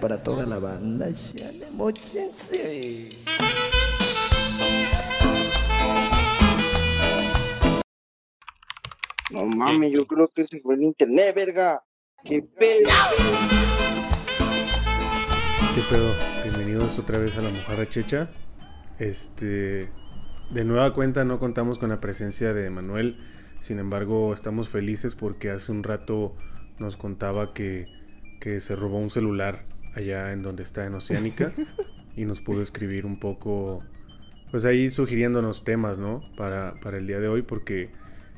para toda la banda. No mames, yo creo que se fue el internet, verga. ¡Qué pedo! ¿Qué pedo? Bienvenidos otra vez a la Mojarra Checha. Este, de nueva cuenta no contamos con la presencia de Manuel. Sin embargo, estamos felices porque hace un rato nos contaba que, que se robó un celular allá en donde está en Oceánica y nos pudo escribir un poco, pues ahí sugiriéndonos temas, ¿no? Para, para el día de hoy porque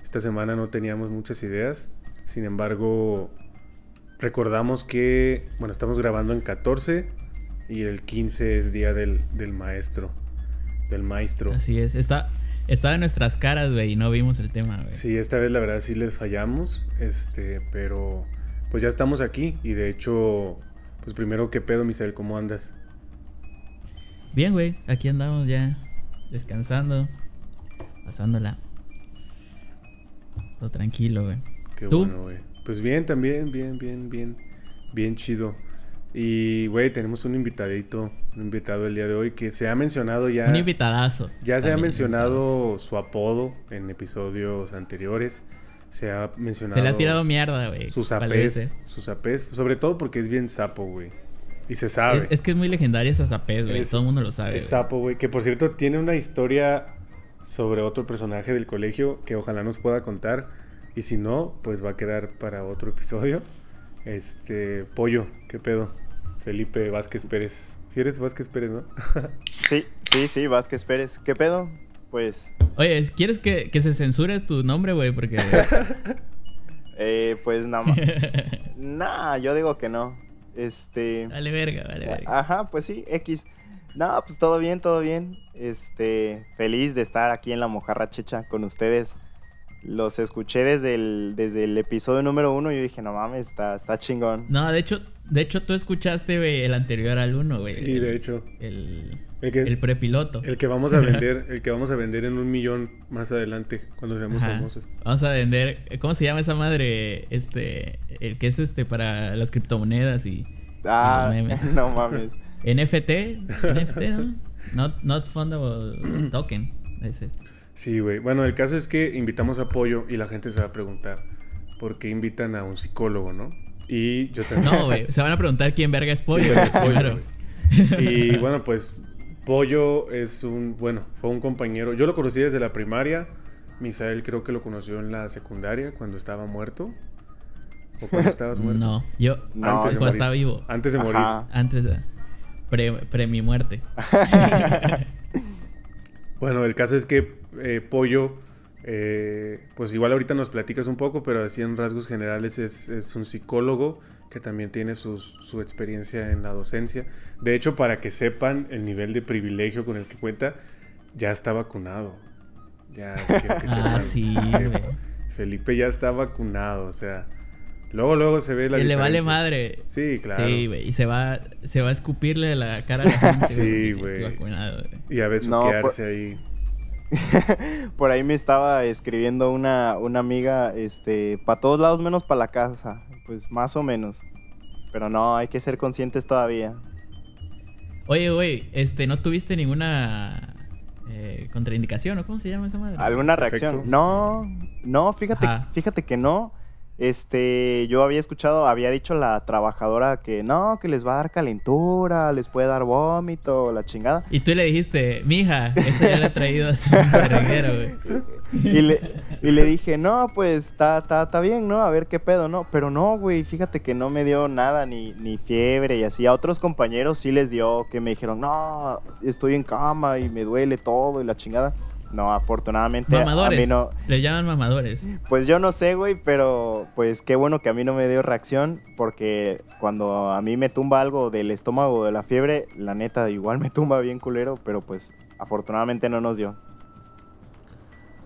esta semana no teníamos muchas ideas. Sin embargo, recordamos que, bueno, estamos grabando en 14 y el 15 es día del, del maestro. Del maestro. Así es, está, estaba en nuestras caras, güey, y no vimos el tema, güey. Sí, esta vez la verdad sí les fallamos, este, pero pues ya estamos aquí y de hecho, pues primero, ¿qué pedo, Misael? ¿Cómo andas? Bien, güey, aquí andamos ya descansando, pasándola. Todo tranquilo, güey. Qué ¿Tú? bueno, güey. Pues bien, también, bien, bien, bien, bien chido. Y, güey, tenemos un invitadito, un invitado el día de hoy que se ha mencionado ya. Un invitadazo. Ya se ha mencionado su apodo en episodios anteriores. Se ha mencionado. Se le ha tirado mierda, güey. sus ¿cuál apés. es ese? Sus apés. Sobre todo porque es bien sapo, güey. Y se sabe. Es, es que es muy legendaria esa zapés, güey. Es- Todo el mundo lo sabe. Es sapo, güey. Que por cierto tiene una historia sobre otro personaje del colegio que ojalá nos pueda contar. Y si no, pues va a quedar para otro episodio. Este, Pollo, ¿qué pedo? Felipe Vázquez Pérez. Si eres Vázquez Pérez, ¿no? Sí, sí, sí, Vázquez Pérez. ¿Qué pedo? Pues, Oye, ¿quieres que, que se censure tu nombre, güey? Porque. eh, pues nada más. Nah, yo digo que no. Este. vale verga, vale verga. Ajá, pues sí, X. No, pues todo bien, todo bien. Este, feliz de estar aquí en la Mojarra Checha con ustedes. Los escuché desde el, desde el episodio número uno y yo dije, no mames, está, está chingón. No, de hecho, de hecho tú escuchaste, güey, el anterior al uno, güey. Sí, de hecho. El, El que, el prepiloto. el que vamos a vender, el que vamos a vender en un millón más adelante, cuando seamos Ajá. famosos. Vamos a vender. ¿Cómo se llama esa madre? Este. El que es este para las criptomonedas y. Ah, y memes. no mames. NFT. NFT, ¿no? Not, not fundable token. Ese. Sí, güey. Bueno, el caso es que invitamos a Pollo y la gente se va a preguntar por qué invitan a un psicólogo, ¿no? Y yo también. No, güey. Se van a preguntar quién verga es pollo. Sí, verga es pollo, claro. Y bueno, pues Pollo es un, bueno, fue un compañero. Yo lo conocí desde la primaria. Misael creo que lo conoció en la secundaria cuando estaba muerto. ¿O cuando estabas muerto? No, yo. No, Antes de estaba vivo. Antes de morir. Antes de. Pre, pre mi muerte. Bueno, el caso es que eh, Pollo, eh, pues igual ahorita nos platicas un poco, pero así en rasgos generales es, es un psicólogo que también tiene sus- su experiencia en la docencia. De hecho, para que sepan el nivel de privilegio con el que cuenta, ya está vacunado. Ya quiero que sepan Ah, sí. Felipe ya está vacunado, o sea, luego luego se ve la Que le vale diferencia. madre. Sí, claro. Sí, güey. Y se va, se va a escupirle la cara a la gente. Sí, güey. Y a veces No, quedarse ahí. Por ahí me estaba escribiendo una, una amiga, este, para todos lados menos para la casa. Pues más o menos. Pero no, hay que ser conscientes todavía. Oye, güey, este, ¿no tuviste ninguna eh, contraindicación o cómo se llama esa madre? ¿Alguna Perfecto. reacción? No, no, fíjate, Ajá. fíjate que no. Este, yo había escuchado, había dicho la trabajadora que no, que les va a dar calentura, les puede dar vómito, la chingada. Y tú le dijiste, mija, eso ya le he traído a su güey. Y le, y le dije, no, pues está está- está bien, ¿no? A ver qué pedo, ¿no? Pero no, güey, fíjate que no me dio nada, ni, ni fiebre y así. A otros compañeros sí les dio, que me dijeron, no, estoy en cama y me duele todo y la chingada. No, afortunadamente a Mamadores. mí no. Le llaman mamadores. Pues yo no sé, güey, pero pues qué bueno que a mí no me dio reacción, porque cuando a mí me tumba algo del estómago o de la fiebre, la neta igual me tumba bien culero, pero pues afortunadamente no nos dio.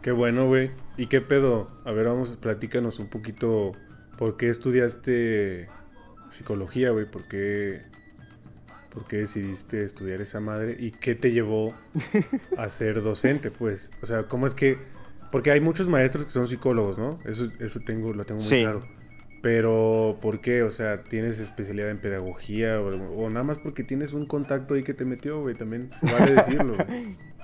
Qué bueno, güey. ¿Y qué pedo? A ver, vamos, platícanos un poquito. ¿Por qué estudiaste psicología, güey? ¿Por qué, ¿Por qué decidiste estudiar esa madre? ¿Y qué te llevó a ser docente, pues? O sea, ¿cómo es que...? Porque hay muchos maestros que son psicólogos, ¿no? Eso, eso tengo, lo tengo muy Sí. claro. Pero, ¿por qué? O sea, ¿tienes especialidad en pedagogía? O, o nada más porque tienes un contacto ahí que te metió, güey. También se vale decirlo, güey.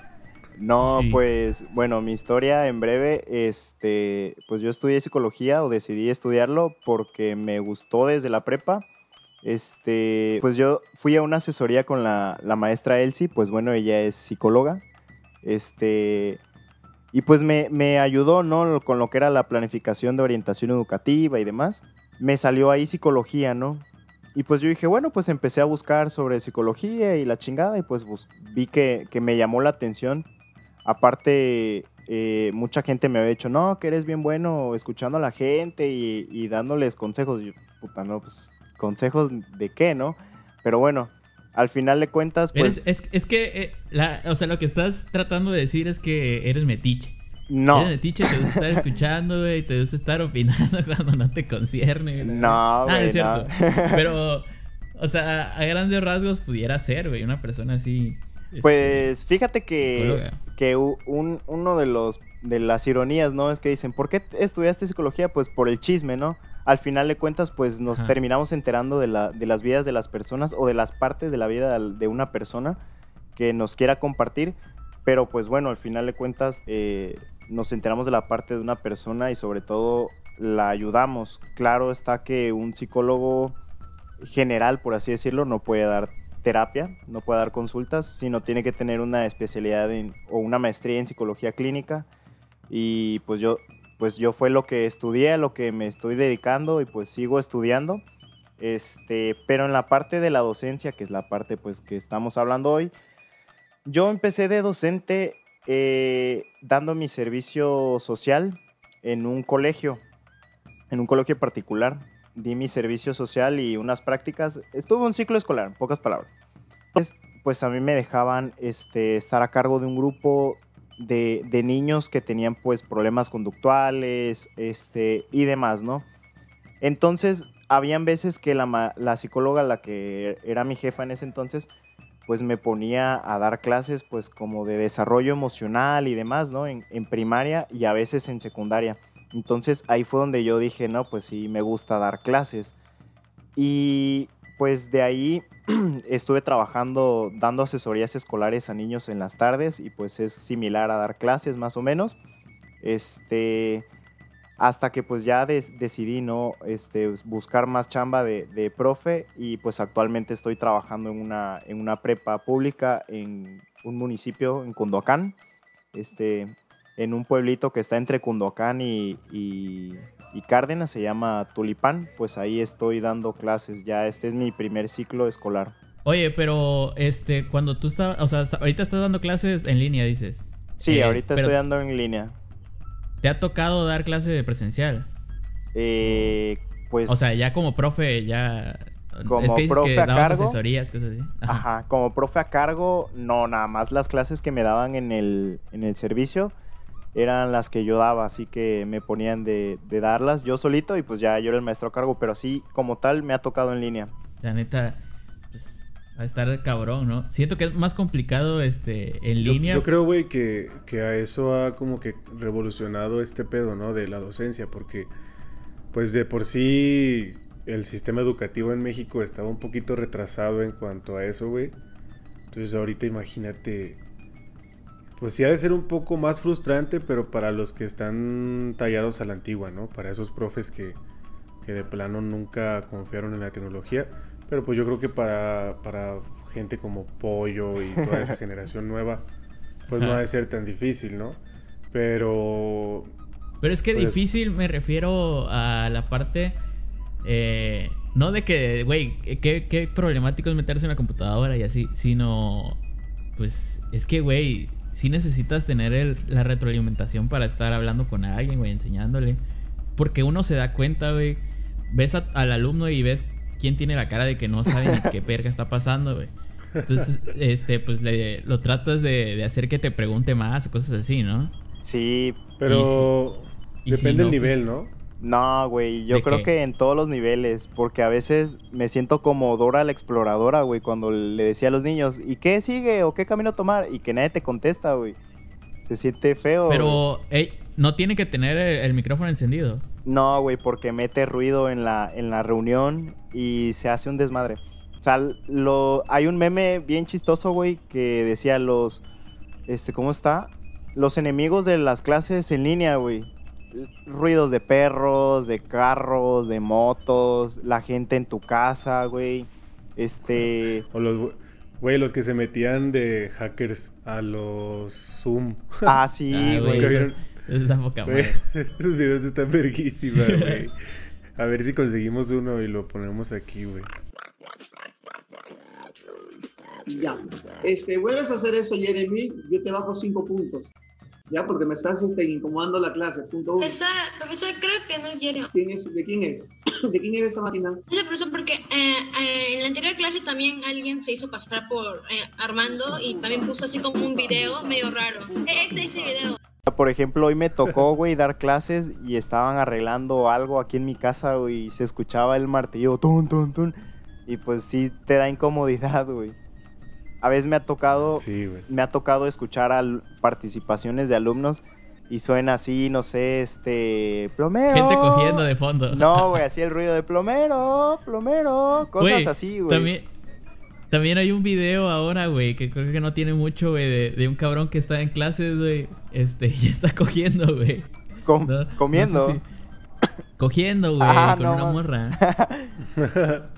No, Sí. pues bueno, mi historia en breve, este, pues yo estudié psicología o decidí estudiarlo porque me gustó desde la prepa. Este, pues yo fui a una asesoría con la, la maestra Elsie, pues bueno, ella es psicóloga. Este, y pues me, me ayudó, ¿no? Con lo que era la planificación de orientación educativa y demás. Me salió ahí psicología, ¿no? Y pues yo dije, bueno, pues empecé a buscar sobre psicología y la chingada y pues vi que, que me llamó la atención. Aparte, eh, mucha gente me había dicho, no, que eres bien bueno escuchando a la gente y, y dándoles consejos. Y yo, puta, no, pues, consejos de qué, ¿no? Pero bueno, al final de cuentas, pues, Eres- es, es que, eh, la, o sea, lo que estás tratando de decir es que eres metiche. no. Eres metiche, te gusta estar escuchando, güey, te gusta estar opinando cuando no te concierne. güey. No, Ah, güey, es cierto. no. Pero, o sea, a grandes rasgos pudiera ser, güey, una persona así. este, Pues fíjate que, que un- uno de los de las ironías, ¿no? Es que dicen, ¿por qué estudiaste psicología? Pues por el chisme, ¿no? Al final de cuentas, pues nos Ajá. terminamos enterando de, la, de las vidas de las personas o de las partes de la vida de una persona que nos quiera compartir. Pero pues bueno, al final de cuentas eh, nos enteramos de la parte de una persona y sobre todo la ayudamos. Claro está que un psicólogo general, por así decirlo, no puede dar terapia, no puede dar consultas, sino tiene que tener una especialidad en- o una maestría en psicología clínica. Y pues yo, pues yo fue lo que estudié, a lo que me estoy dedicando y pues sigo estudiando. Este, pero en la parte de la docencia, que es la parte pues que estamos hablando hoy, yo empecé de docente eh, dando mi servicio social en un colegio, en un colegio particular. Di mi servicio social y unas prácticas. Estuve un ciclo escolar, en pocas palabras. Pues, pues a mí me dejaban este, estar a cargo de un grupo de, niños que tenían pues problemas conductuales este, y demás, ¿no? Entonces, habían veces que la, la psicóloga, la que era mi jefa en ese entonces, pues me ponía a dar clases pues como de desarrollo emocional y demás, ¿no? En, en primaria y a veces en secundaria. Entonces ahí fue donde yo dije, no, pues sí, me gusta dar clases. Y pues de ahí estuve trabajando dando asesorías escolares a niños en las tardes y pues es similar a dar clases más o menos. Este, hasta que pues ya decidí no este, buscar más chamba de, profe y pues actualmente estoy trabajando en una, en una prepa pública en un municipio en Cunduacán, este, en un pueblito que está entre Cunduacán y, y, y Cárdenas, se llama Tulipán, pues ahí estoy dando clases, ya este es mi primer ciclo escolar. Oye, pero este, cuando tú estabas, o sea, ahorita estás dando clases en línea, dices. Sí, Eh, ahorita estoy dando en línea. ¿Te ha tocado dar clase de presencial? Eh, pues... O sea, ya como profe, ya. Como es que dices profe que a dabas cargo. asesorías, cosas así. Ajá. Ajá, como profe a cargo, no, nada más las clases que me daban en el, en el servicio eran las que yo daba, así que me ponían de, de darlas yo solito y pues ya yo era el maestro a cargo, pero así como tal me ha tocado en línea. La neta, pues, va a estar cabrón, ¿no? Siento que es más complicado este, en Yo, línea. yo creo, güey, que, que a eso ha como que revolucionado este pedo, ¿no? De la docencia, porque pues de por sí el sistema educativo en México estaba un poquito retrasado en cuanto a eso, güey. Entonces ahorita imagínate, pues sí ha de ser un poco más frustrante, pero para los que están tallados a la antigua, ¿no? Para esos profes que, que de plano nunca confiaron en la tecnología. Pero pues yo creo que para, para gente como Pollo y toda esa generación nueva, pues no ha de ser tan difícil, ¿no? Pero Pero es que Pues- difícil me refiero a la parte. eh, no de que, güey, qué, qué problemático es meterse en la computadora y así, sino. Pues es que, güey, sí necesitas tener el- la retroalimentación para estar hablando con alguien, güey, enseñándole. Porque uno se da cuenta, güey. Ves a- al alumno y ves quién tiene la cara de que no sabe ni qué verga está pasando, güey. Entonces, este, pues le, lo tratas de, de hacer que te pregunte más o cosas así, ¿no? Sí, pero y si depende no, del nivel, pues- ¿no? No, güey, yo ¿De creo qué? que en todos los niveles, porque a veces me siento como Dora la exploradora, güey, cuando le decía a los niños, ¿y qué sigue o qué camino tomar? Y que nadie te contesta, güey. Se siente feo. Pero ey, no tiene que tener el, el micrófono encendido. No, güey, porque mete ruido en la, en la reunión y se hace un desmadre. O sea, lo, hay un meme bien chistoso, güey, que decía los... Este, ¿cómo está? Los enemigos de las clases en línea, güey. Ruidos de perros, de carros, de motos, la gente en tu casa, güey. Este... O los, güey, los que se metían de hackers a los Zoom. Ah, sí, Ah, güey. Esa está poca Güey, esos videos están verguísimas, güey. A ver si conseguimos uno y lo ponemos aquí, güey. Ya. Este, vuelves a hacer eso, Jeremy, yo te bajo cinco puntos. Ya, porque me estás este, incomodando la clase. Punto uno. Profesor, profesor, creo que no es Jeremy. ¿Quién es? ¿De quién es? ¿De quién es esa máquina? Es el profesor porque eh, eh, en la anterior clase también alguien se hizo pasar por eh, Armando y también puso así como un video medio raro. E- Ese, ese video. Por ejemplo, hoy me tocó, güey, dar clases y estaban arreglando algo aquí en mi casa, güey, y se escuchaba el martillo, tun, tun, tun. Y pues sí te da incomodidad, güey. A veces me ha tocado, Sí, me ha tocado escuchar al- participaciones de alumnos y suena así, no sé, este, plomero. Gente cogiendo de fondo. No, güey, así el ruido de plomero, plomero, cosas así, güey. También, también hay un video ahora, güey, que creo que no tiene mucho, güey, de, de un cabrón que está en clases, güey, este, y está cogiendo, güey. Com- No- comiendo. no sé si- Cogiendo, güey, Ah, con no, una man. morra.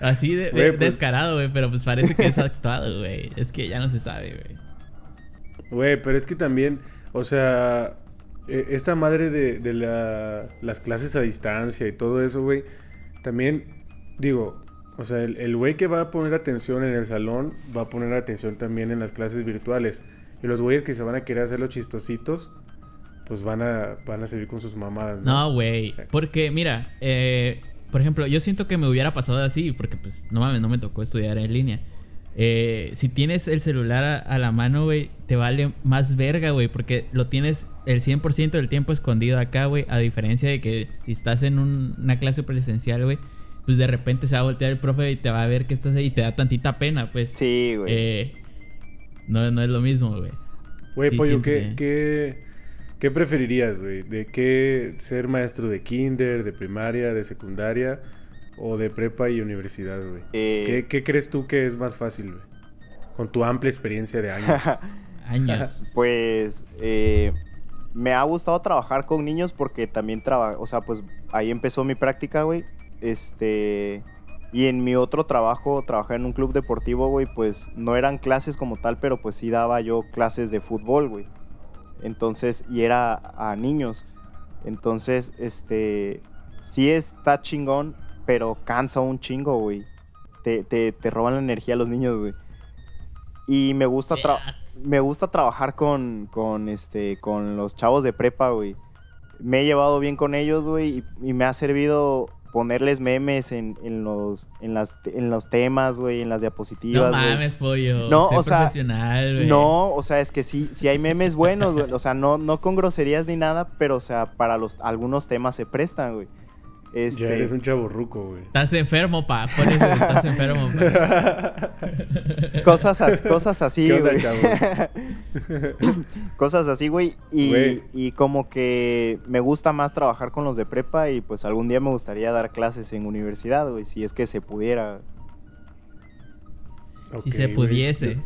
Así de, pues- descarado, güey, pero pues parece que es actuado, güey. Es que ya no se sabe, güey. Güey, pero es que también, o sea, e- esta madre de, de la- las clases a distancia y todo eso, güey, también, digo, o sea, el güey que va a poner atención en el salón va a poner atención también en las clases virtuales. Y los güeyes que se van a querer hacer los chistositos, pues van a, van a seguir con sus mamadas, ¿no? No, güey. Porque, mira, eh, por ejemplo, yo siento que me hubiera pasado así, porque pues no mames, no me tocó estudiar en línea. Eh, si tienes el celular a, a la mano, güey, te vale más verga, güey, porque lo tienes el 100% del tiempo escondido acá, güey, a diferencia de que si estás en un- una clase presencial, güey, pues de repente se va a voltear el profe y te va a ver que estás ahí y te da tantita pena, pues. Sí, güey. Eh, no, no es lo mismo, güey. Güey, Sí, pollo, ¿qué, qué, qué preferirías, güey? ¿De qué ser maestro de kinder, de primaria, de secundaria o de prepa y universidad, güey? Eh, ¿Qué, qué crees tú que es más fácil, güey? Con tu amplia experiencia de años. Años. Pues eh, me ha gustado trabajar con niños porque también trabajo, o sea, pues ahí empezó mi práctica, güey. Este, y en mi otro trabajo, trabajé en un club deportivo, güey, pues no eran clases como tal, pero pues sí daba yo clases de fútbol, güey. Entonces, y era a niños. Entonces, este, sí está chingón, pero cansa un chingo, güey. Te, te, te roban la energía los niños, güey. Y me gusta trabajar me gusta trabajar con, con, este, con los chavos de prepa, güey. Me he llevado bien con ellos, güey, y, y me ha servido ponerles memes en, en los, en, las, en los temas, güey, en las No diapositivas, güey. mames, pollo. No, sé o sea. No, o sea, es que sí, sí hay memes buenos, güey. O sea, no, no con groserías ni nada, pero, o sea, para los, algunos temas se prestan, güey. Este, Ya eres un chavo ruco, güey. Estás enfermo, pa. Por eso estás enfermo, pa. Cosas, as- cosas así, ¿Qué onda, güey. chavos? Cosas así, güey. Y, Güey. y como que me gusta más trabajar con los de prepa y pues algún día me gustaría dar clases en universidad, güey, si es que se pudiera. Si se güey. pudiese. Yo,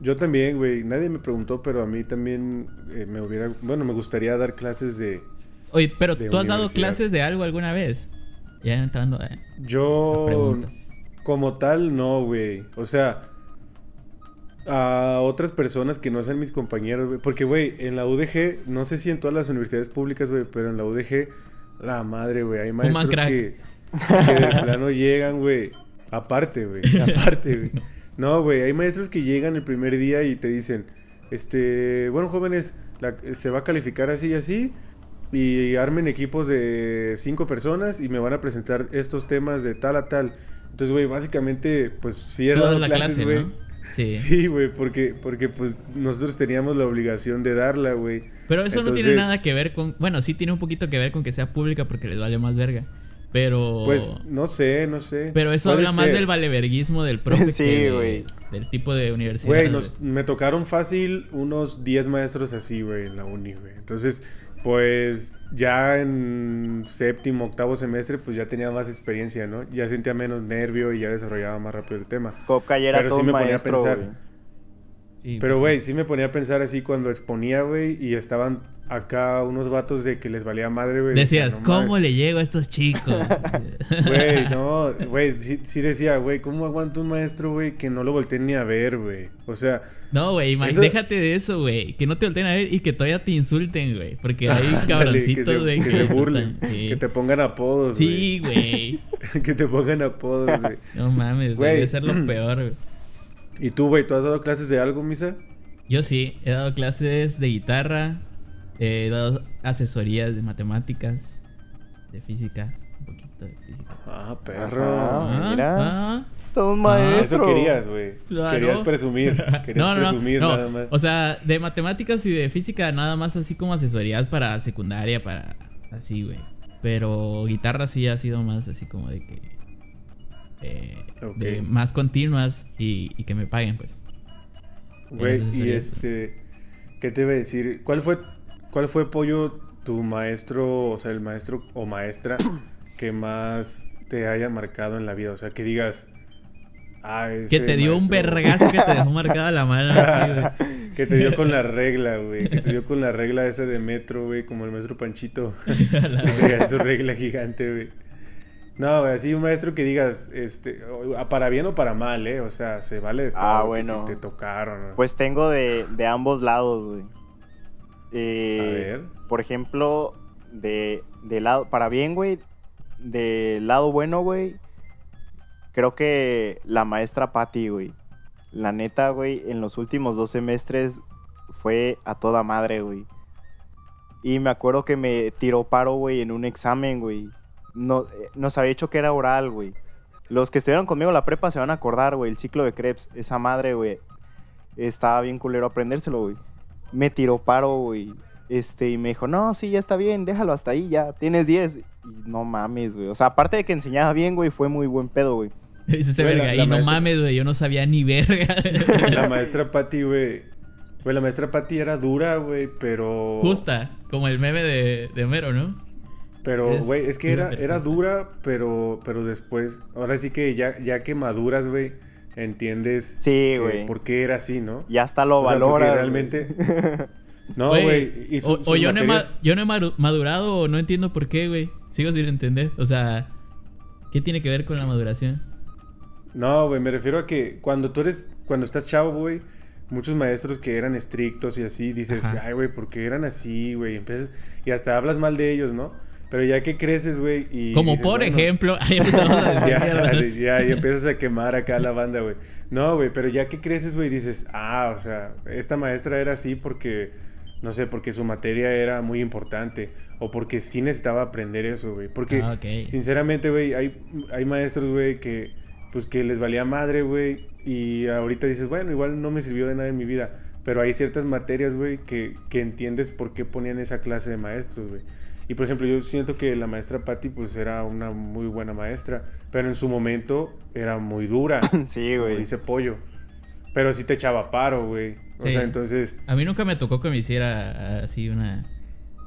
yo también, güey. Nadie me preguntó, pero a mí también eh, me hubiera... Bueno, me gustaría dar clases de... Oye, pero ¿tú has dado clases de algo alguna vez? Ya entrando eh, Yo... Como tal, no, güey. O sea, a otras personas que no sean mis compañeros, güey. Porque, güey, en la UDG, no sé si en todas las universidades públicas, güey, pero en la UDG, la madre, güey, hay maestros que, que de plano llegan, güey. Aparte, güey. Aparte, güey. No, güey, hay maestros que llegan el primer día y te dicen, este, bueno, jóvenes, la- se va a calificar así y así. Y armen equipos de cinco personas y me van a presentar estos temas de tal a tal. Entonces, güey, básicamente, pues sí he dado la clases, clase, güey. ¿no? Sí. Sí, güey, porque, porque pues nosotros teníamos la obligación de darla, güey. Pero eso no tiene nada que ver con... Bueno, sí tiene un poquito que ver con que sea pública porque les vale más verga. Pero. Pues no sé, no sé. Pero eso Puede habla más del valeverguismo del profe Sí, güey. del tipo de universidad. Güey, me tocaron fácil unos 10 maestros así, güey, en la uni, güey. Entonces, pues ya en séptimo, octavo semestre, pues ya tenía más experiencia, ¿no? Ya sentía menos nervio y ya desarrollaba más rápido el tema. Coca ya era Pero todo sí me ponía a pensar. güey. Pero, pues, güey, sí me ponía a pensar así cuando exponía, güey, y estaban acá unos vatos de que les valía madre, güey. Decías, no ¿cómo le llego a estos chicos? Güey, no, güey, sí, sí decía, güey, ¿cómo aguanta un maestro, güey, que no lo volteen ni a ver, güey? O sea, No, güey, Eso- déjate de eso, güey. Que no te volteen a ver y que todavía te insulten, güey. Porque hay ándale, que cabroncitos, se, güey. que se burlen, sí. que te pongan apodos, güey. Sí, güey. que te pongan apodos, güey. No mames, güey. Güey. Debe ser lo peor, güey. ¿Y tú, güey, tú has dado clases de algo, Misa? Yo sí, he dado clases de guitarra, he dado asesorías de matemáticas, de física, un poquito de física. Ah, perro. Ah, mira. ah. Todo un Ah, maestro. Eso querías, güey. Claro. Querías presumir. Querías No, no, no, presumir no. nada más. O sea, de matemáticas y de física nada más así como asesorías para secundaria, para así, güey. Pero guitarra sí ha sido más así como de que... eh, de más continuas y, y que me paguen, pues. Güey, y sería. este, ¿qué te iba a decir? ¿Cuál fue, cuál fue Pollo tu maestro, o sea, el maestro o maestra que más te haya marcado en la vida? O sea, que digas, ah, Que te dio un vergazo que te dejó marcada la mano así, güey. que te dio con la regla, güey. Que te dio con la regla esa de metro, güey, como el maestro Panchito. Su regla gigante, güey. No, güey, así un maestro que digas, este, para bien o para mal, ¿eh? O sea, se vale de todo. Ah, que bueno. Si te tocaron. ¿no? Pues tengo de, de ambos lados, güey. Eh, A ver. Por ejemplo, de, de lado, para bien, güey, del lado bueno, güey, creo que la maestra Patty, güey. La neta, güey, en los últimos dos semestres fue a toda madre, güey. Y me acuerdo que me tiró paro, güey, en un examen, güey. No, eh, nos había dicho que era oral, güey. Los que estuvieron conmigo en la prepa se van a acordar, güey. El ciclo de Krebs, esa madre, güey. Estaba bien culero aprendérselo, güey. Me tiró paro, güey. Este, y me dijo, no, sí, ya está bien, déjalo hasta ahí, ya, tienes 10. Y no mames, güey. O sea, aparte de que enseñaba bien, güey, fue muy buen pedo, güey. Ese Güey, verga. la y no maestra- mames, güey. Yo no sabía ni verga. La maestra Patty, güey. Güey, la maestra Patty era dura, güey, pero. Justa. Como el meme de, de Homero, ¿no? Pero, güey, es que era, era dura, pero, pero después. Ahora sí que ya, ya que maduras, güey, entiendes. Sí, que güey. por qué era así, ¿no? Ya hasta lo O sea, valora. realmente-. No, Güey, o, o sus yo, no he ma- materias- yo no he madurado o no entiendo por qué, güey. Sigo sin entender. O sea, ¿qué tiene que ver con la maduración? No, güey, me refiero a que cuando tú eres, cuando estás chavo, güey, muchos maestros que eran estrictos y así, dices, Ajá. ay, güey, ¿por qué eran así, güey? Y hasta hablas mal de ellos, ¿no? Pero ya que creces, güey, y... Como dices, por bueno, ejemplo. Ahí ya, ya, y empiezas a quemar acá la banda, güey. No, güey, pero ya que creces, güey, dices, ah, o sea, esta maestra era así porque, no sé, porque su materia era muy importante o porque sí necesitaba aprender eso, güey. Porque, Ah, sinceramente, güey, hay, hay maestros, güey, que, pues, que les valía madre, güey, y ahorita dices, bueno, igual no me sirvió de nada en mi vida. Pero hay ciertas materias, güey, que, que entiendes por qué ponían esa clase de maestros, güey. Y por ejemplo, yo siento que la maestra Patty, pues era una muy buena maestra, pero en su momento era muy dura, sí, como güey. dice Pollo. Pero sí te echaba paro, güey. O Sí. sea, entonces, A mí nunca me tocó que me hiciera así una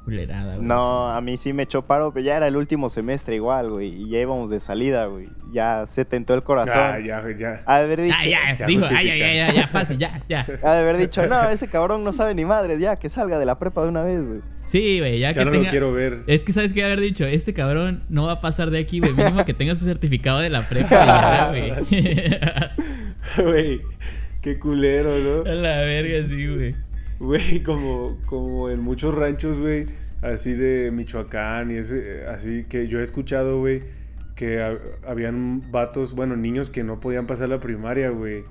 culerada, güey. No, a mí sí me echó paro, pero ya era el último semestre igual, güey. Y ya íbamos de salida, güey. Ya se tentó el corazón. ah, ya, ya. Ha de haber dicho, Ah, ya, Ya dijo, ay, justifica. ay, ay, ya, ya, pase, ya, ya. ha de haber dicho, no, ese cabrón no sabe ni madres, ya, que salga de la prepa de una vez, güey. Sí, güey, ya, Ya que no tenga... lo quiero ver. Es que sabes qué haber dicho, este cabrón no va a pasar de aquí, güey. Mínimo que tenga su certificado de la prepa ya, güey. Güey, qué culero, a ¿no? la verga, sí, güey. Güey, como, como en muchos ranchos, güey, así de Michoacán y ese, así que yo he escuchado, güey, que ha- habían vatos, bueno, niños que no podían pasar la primaria, güey.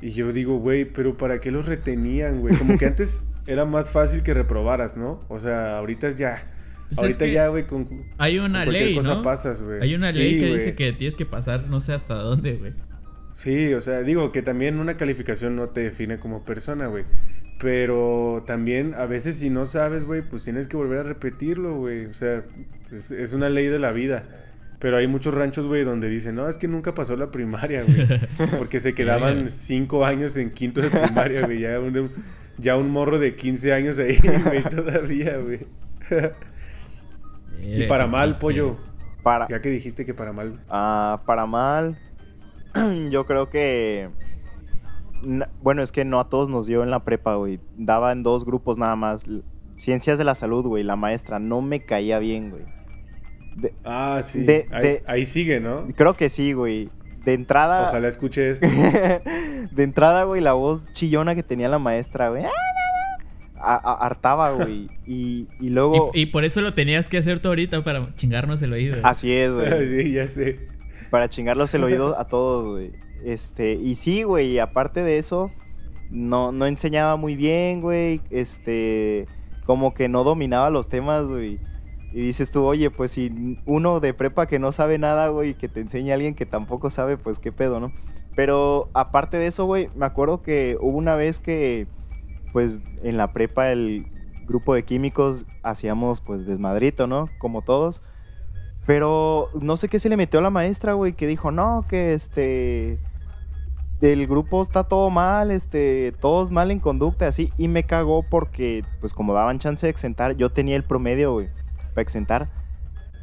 Y yo digo, güey, pero ¿para qué los retenían, güey? Como que antes era más fácil que reprobaras, ¿no? O sea, ahorita ya. Pues es ahorita que ya, güey, con, Hay una ley, cosa ¿no? pasas, güey. Hay una Sí, ley que dice que tienes que pasar no sé hasta dónde, güey. Sí, o sea, digo que también una calificación no te define como persona, güey. Pero también a veces si no sabes, güey, pues tienes que volver a repetirlo, güey. O sea, es, es una ley de la vida. Pero hay muchos ranchos, güey, donde dicen, no, es que nunca pasó la primaria, güey. Porque se quedaban cinco años en quinto de primaria, güey. Ya un, ya un morro de 15 años ahí, güey, todavía, güey. y para mal, pollo. Para, Ya que dijiste que para mal. ah, para mal, yo creo que... Bueno, es que no a todos nos dio en la prepa, güey. Daba en dos grupos nada más. Ciencias de la salud, güey. La maestra no me caía bien, güey. De- Ah, sí. De- ahí, de- ahí sigue, ¿no? creo que sí, güey. De entrada... Ojalá escuche esto. de entrada, güey, la voz chillona que tenía la maestra, güey. a- a- hartaba, güey. Y, y luego... Y, y por eso lo tenías que hacer tú ahorita para chingarnos el oído. Así es, güey. sí, ya sé. Para chingarlos el oído a todos, güey. Este, y sí, güey, aparte de eso, no, no enseñaba muy bien, güey. Este, como que no dominaba los temas, güey. Y dices tú, oye, pues si uno de prepa que no sabe nada, güey, que te enseña a alguien que tampoco sabe, pues qué pedo, ¿no? Pero aparte de eso, güey, me acuerdo que hubo una vez que, pues en la prepa el grupo de químicos hacíamos pues desmadrito, ¿no? Como todos. Pero no sé qué se le metió a la maestra, güey, que dijo, no, que este. El grupo está todo mal, este, todos mal en conducta, así. Y me cagó porque, pues, como daban chance de exentar, yo tenía el promedio, güey, para exentar.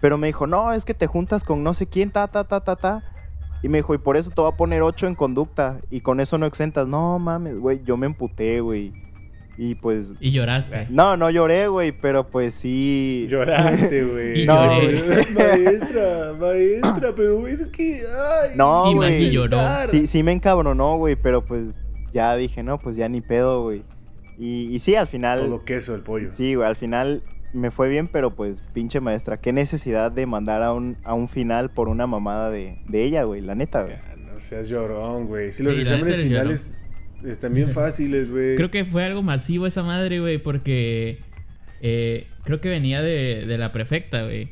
Pero me dijo, no, es que te juntas con no sé quién, ta, ta, ta, ta, ta. Y me dijo, y por eso te voy a poner 8 en conducta. Y con eso no exentas. No mames, güey, yo me emputé, güey. Y pues. Y lloraste. No, no lloré, güey, pero pues sí. Lloraste, güey. Y No, lloré. maestra, maestra, pero es que. Ay, No, Y güey. Lloró. Sí, sí me encabronó, güey, pero pues ya dije, no, pues ya ni pedo, güey. Y, y sí, al final, Todo queso el pollo. sí, güey, al final me fue bien, pero pues pinche maestra, qué necesidad de mandar a un, a un final por una mamada de, de ella, güey, la neta, güey. Ya, no seas llorón, güey. Si los Sí, exámenes finales están bien fáciles, güey. Creo que fue algo masivo esa madre, güey, porque eh, creo que venía de, de la prefecta, güey.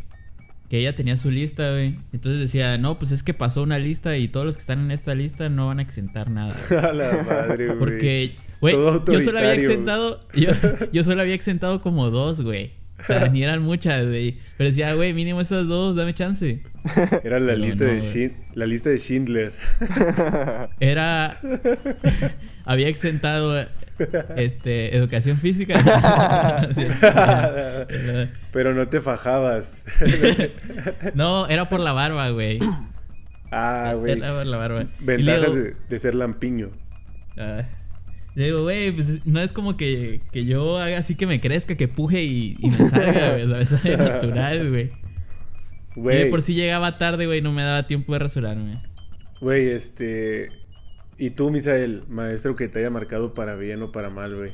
Que ella tenía su lista, güey. Entonces decía, no, pues es que pasó una lista y todos los que están en esta lista no van a exentar nada. A la madre, güey. Porque, güey, yo solo había exentado, yo, yo solo había exentado como dos, güey. O sea, ni eran muchas, güey. Pero decía, güey, mínimo esas dos, dame chance. Era la Pero lista, no, de la lista de Schindler. Era. había exentado este educación física. Sí. Pero no te fajabas. no, era por la barba, güey. ah, güey. Era por la barba. Ventajas digo- de, de ser lampiño. ah, le digo, güey, pues no es como que, que yo haga así que me crezca, que puje y, y me salga, güey. ¿sabes? Es natural, güey. Y de Güey, por si llegaba tarde, güey, no me daba tiempo de rasurarme. güey, este... ¿Y tú, Misael, maestro que te haya marcado para bien o para mal, güey?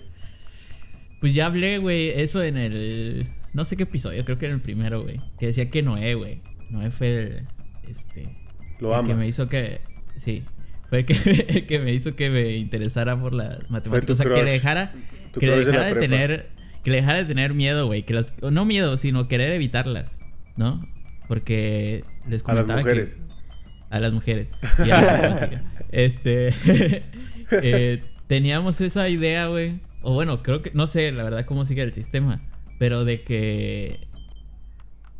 Pues ya hablé, güey, eso en el. No sé qué episodio, creo que en el primero, güey. Que decía que Noé, güey. Noé fue el. Este. Lo el que amas. me hizo que. Sí. Fue el que, el que me hizo que me interesara por las matemáticas. O sea, que le dejara. Tu que le de tener. Que le dejara de tener miedo, güey. Que las. No miedo, sino querer evitarlas. ¿No? Porque les A las comentaba que- mujeres. A las mujeres. Y a la matemática. este. eh, teníamos esa idea, güey. O bueno, creo que. No sé, la verdad, cómo sigue el sistema. Pero de que.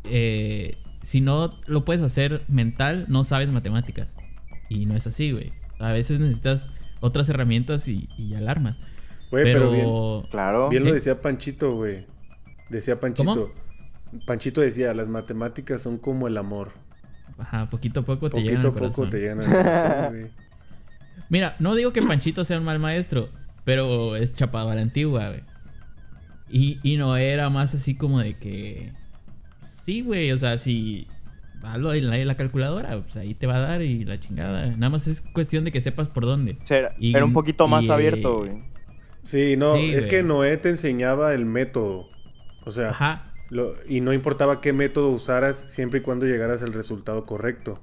eh, si no lo puedes hacer mental, no sabes matemáticas. Y no es así, güey. A veces necesitas otras herramientas y, y alarmas. Güey, pero, bien, Claro. bien lo decía Panchito, güey. Decía Panchito. Panchito decía, las matemáticas son como el amor. Ajá, poquito a poco te llegan Poquito al a poco corazón. te llegan al corazón, güey. Mira, no digo que Panchito sea un mal maestro, pero es chapado a la antigua, güey. Y, y no era más así como de que. Sí, güey, o sea, si. Hazlo en la, en la calculadora, pues ahí te va a dar y la chingada. Nada más es cuestión de que sepas por dónde. Era, Y- era un poquito más y, abierto, eh, güey. Sí, no, Sí, es güey. que Noé te enseñaba el método. O sea, Ajá. Lo- y no importaba qué método usaras siempre y cuando llegaras al resultado correcto.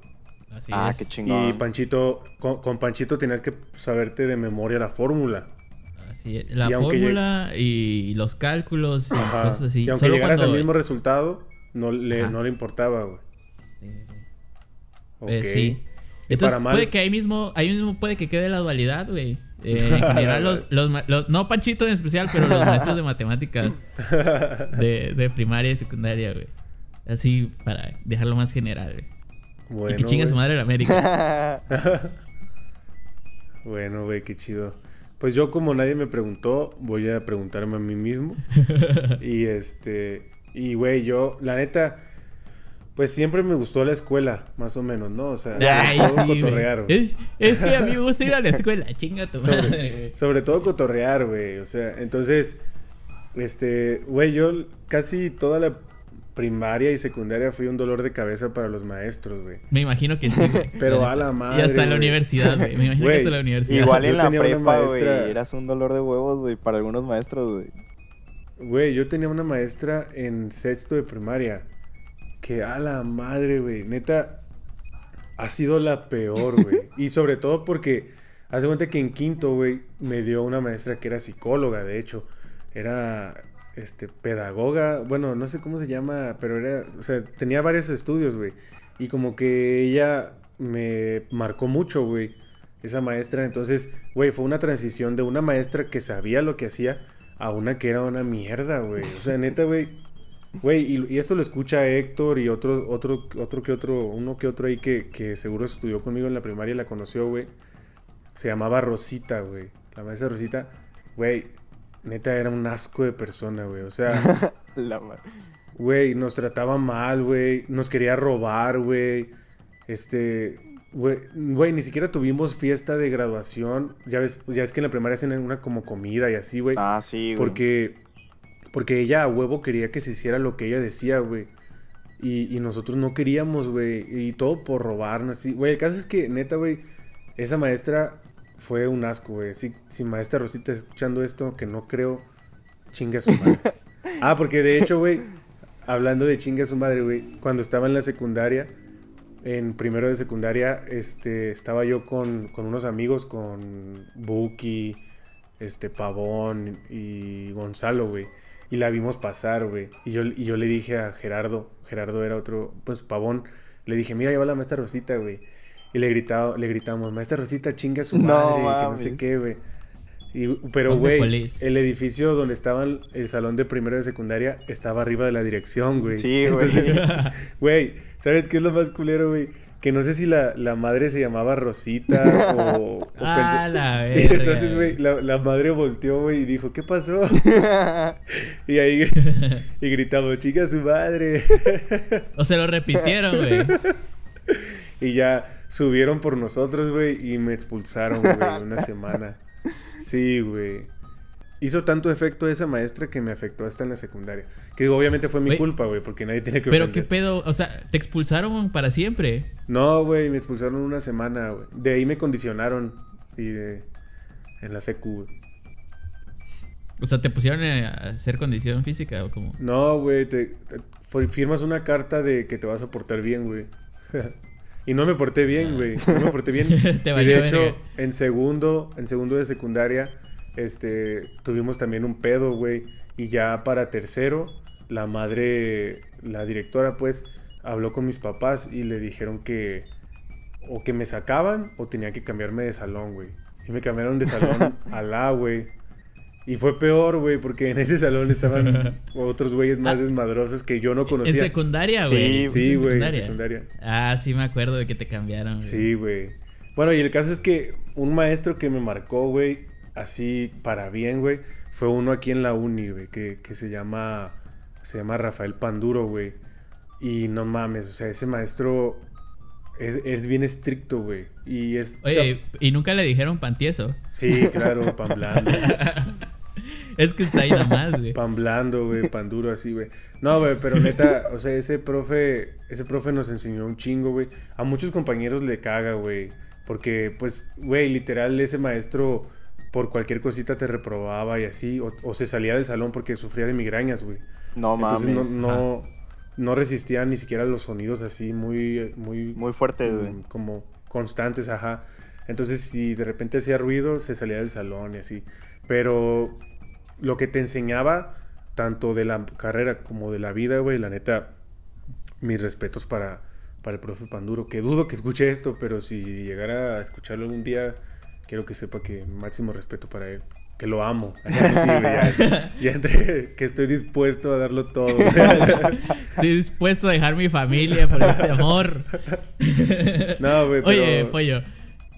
Así Ah, es. qué chingón. Y Panchito, con, con Panchito tenías que saberte de memoria la fórmula. Así es. La Y fórmula y los cálculos y Ajá. cosas así. Y aunque Solo llegaras cuando- al mismo resultado, no le, Ajá. no le importaba, güey. Sí, sí, sí. Ok. Eh, sí. Entonces puede que ahí mismo, ahí mismo puede que quede la dualidad, güey. Eh, en general, los, los no Panchito en especial, pero los maestros de matemáticas de, de primaria y secundaria, güey. Así para dejarlo más general, güey. Bueno, y que chinga su madre la América. Bueno, güey, qué chido. Pues yo como nadie me preguntó, voy a preguntarme a mí mismo. y este, y güey, yo, la neta, pues siempre me gustó la escuela, más o menos, ¿no? O sea, Ay, sobre todo sí, güey. cotorrear, güey. Es, es que a mí me gusta ir a la escuela, chinga tu madre. Sobre, sobre todo cotorrear, güey. O sea, entonces, este, güey, yo casi toda la primaria y secundaria fui un dolor de cabeza para los maestros, güey. Me imagino que sí, güey. Pero a la madre, Y hasta en la güey. universidad, güey. Me imagino Güey, que hasta en la universidad. Igual Yo en la prepa, güey, maestra- eras un dolor de huevos, güey, para algunos maestros, güey. Güey, yo tenía una maestra en sexto de primaria que a la madre, güey, neta, ha sido la peor, güey. y sobre todo porque, hace cuenta que en quinto, güey, me dio una maestra que era psicóloga, de hecho. Era, este, pedagoga, bueno, no sé cómo se llama, pero era, o sea, tenía varios estudios, güey. Y como que ella me marcó mucho, güey, esa maestra. Entonces, güey, fue una transición de una maestra que sabía lo que hacía a una que era una mierda, güey. O sea, neta, güey. Güey, y, y esto lo escucha Héctor y otro, otro, otro que otro, uno que otro ahí que, que seguro estudió conmigo en la primaria y la conoció, güey. Se llamaba Rosita, güey. La maestra Rosita, güey, neta era un asco de persona, güey. O sea, La Güey, nos trataba mal, güey. Nos quería robar, güey. Este, güey, güey, ni siquiera tuvimos fiesta de graduación. Ya ves, ya es que en la primaria hacen una como comida y así, güey. Ah, sí, güey. porque, porque ella a huevo quería que se hiciera lo que ella decía, güey. Y, y nosotros no queríamos, güey. Y todo por robarnos. Güey, el caso es que, neta, güey, esa maestra fue un asco, güey. Si, si maestra Rosita está escuchando esto, que no creo, chinga su madre. ah, porque de hecho, güey, hablando de chinga su madre, güey, cuando estaba en la secundaria, en primero de secundaria, este, estaba yo con, con unos amigos, con Buki, este, Pavón y Gonzalo, güey. Y la vimos pasar, güey. Y yo, y yo le dije a Gerardo, Gerardo era otro, pues Pavón, le dije, mira, ahí va la maestra Rosita, güey. Y le, gritaba, le gritamos, maestra Rosita, chinga su No madre, que no sé qué, güey. Y- pero, güey, el edificio donde estaba el, el salón de primero de secundaria estaba arriba de la dirección, güey. Sí, güey. Entonces, Güey, ¿sabes qué es lo más culero, güey? Que no sé si la, la madre se llamaba Rosita o... o Ah, la Y verga. entonces, güey, la, la madre volteó, güey, y dijo, ¿qué pasó? y ahí y gritamos, chica, su madre. O se lo repitieron, güey. y ya subieron por nosotros, güey, y me expulsaron, güey, una semana. Sí, güey. Hizo tanto efecto esa maestra que me afectó hasta en la secundaria. Que digo, obviamente fue mi culpa, güey, porque nadie tiene que Pero qué pedo, o sea, te expulsaron para siempre. No, güey, me expulsaron una semana, güey. De ahí me condicionaron. Y de... En la secu, güey. O sea, te pusieron a hacer condición física o como. No, güey, te, te- fir- firmas una carta de que te vas a portar bien, güey. y no me porté bien, güey. No me porté bien. Te y de hecho, verga. en segundo, en segundo de secundaria, este, tuvimos también un pedo, güey. Y ya para tercero, la madre, la directora, pues, habló con mis papás y le dijeron que o que me sacaban o tenía que cambiarme de salón, güey. Y me cambiaron de salón a la, güey. Y fue peor, güey, porque en ese salón estaban otros güeyes más Ah. desmadrosos que yo no En conocía. secundaria, Sí, güey. Sí, En güey, en secundaria. Ah, sí me acuerdo de que te cambiaron. güey. Sí, güey. Bueno, y el caso es que un maestro que me marcó, güey, así para bien, güey, fue uno aquí en la uni, güey, que, que se llama se llama Rafael Panduro, güey. Y no mames, o sea, ese maestro es, es bien estricto, güey. Y es... Oye, ¿y nunca le dijeron pantieso? Sí, claro, pan blando. es que está ahí nomás, güey. Pan blando, güey, pan duro así, güey. No, güey, pero neta, o sea, ese profe, ese profe nos enseñó un chingo, güey. A muchos compañeros le caga, güey. Porque, pues, güey, literal, ese maestro por cualquier cosita te reprobaba y así. O, o se salía del salón porque sufría de migrañas, güey. No mames. Entonces no, no, no resistía ni siquiera los sonidos así muy, muy, Muy fuerte, güey. mm, como constantes, ajá. Entonces, si de repente hacía ruido, se salía del salón y así. Pero lo que te enseñaba, tanto de la carrera como de la vida, güey, la neta, mis respetos para, para el profe Panduro, que dudo que escuche esto, pero si llegara a escucharlo algún día, quiero que sepa que máximo respeto para él. que lo amo. Sí, ya, ya entre que estoy dispuesto a darlo todo. Estoy dispuesto a dejar mi familia por este amor. No, güey, Oye, pollo.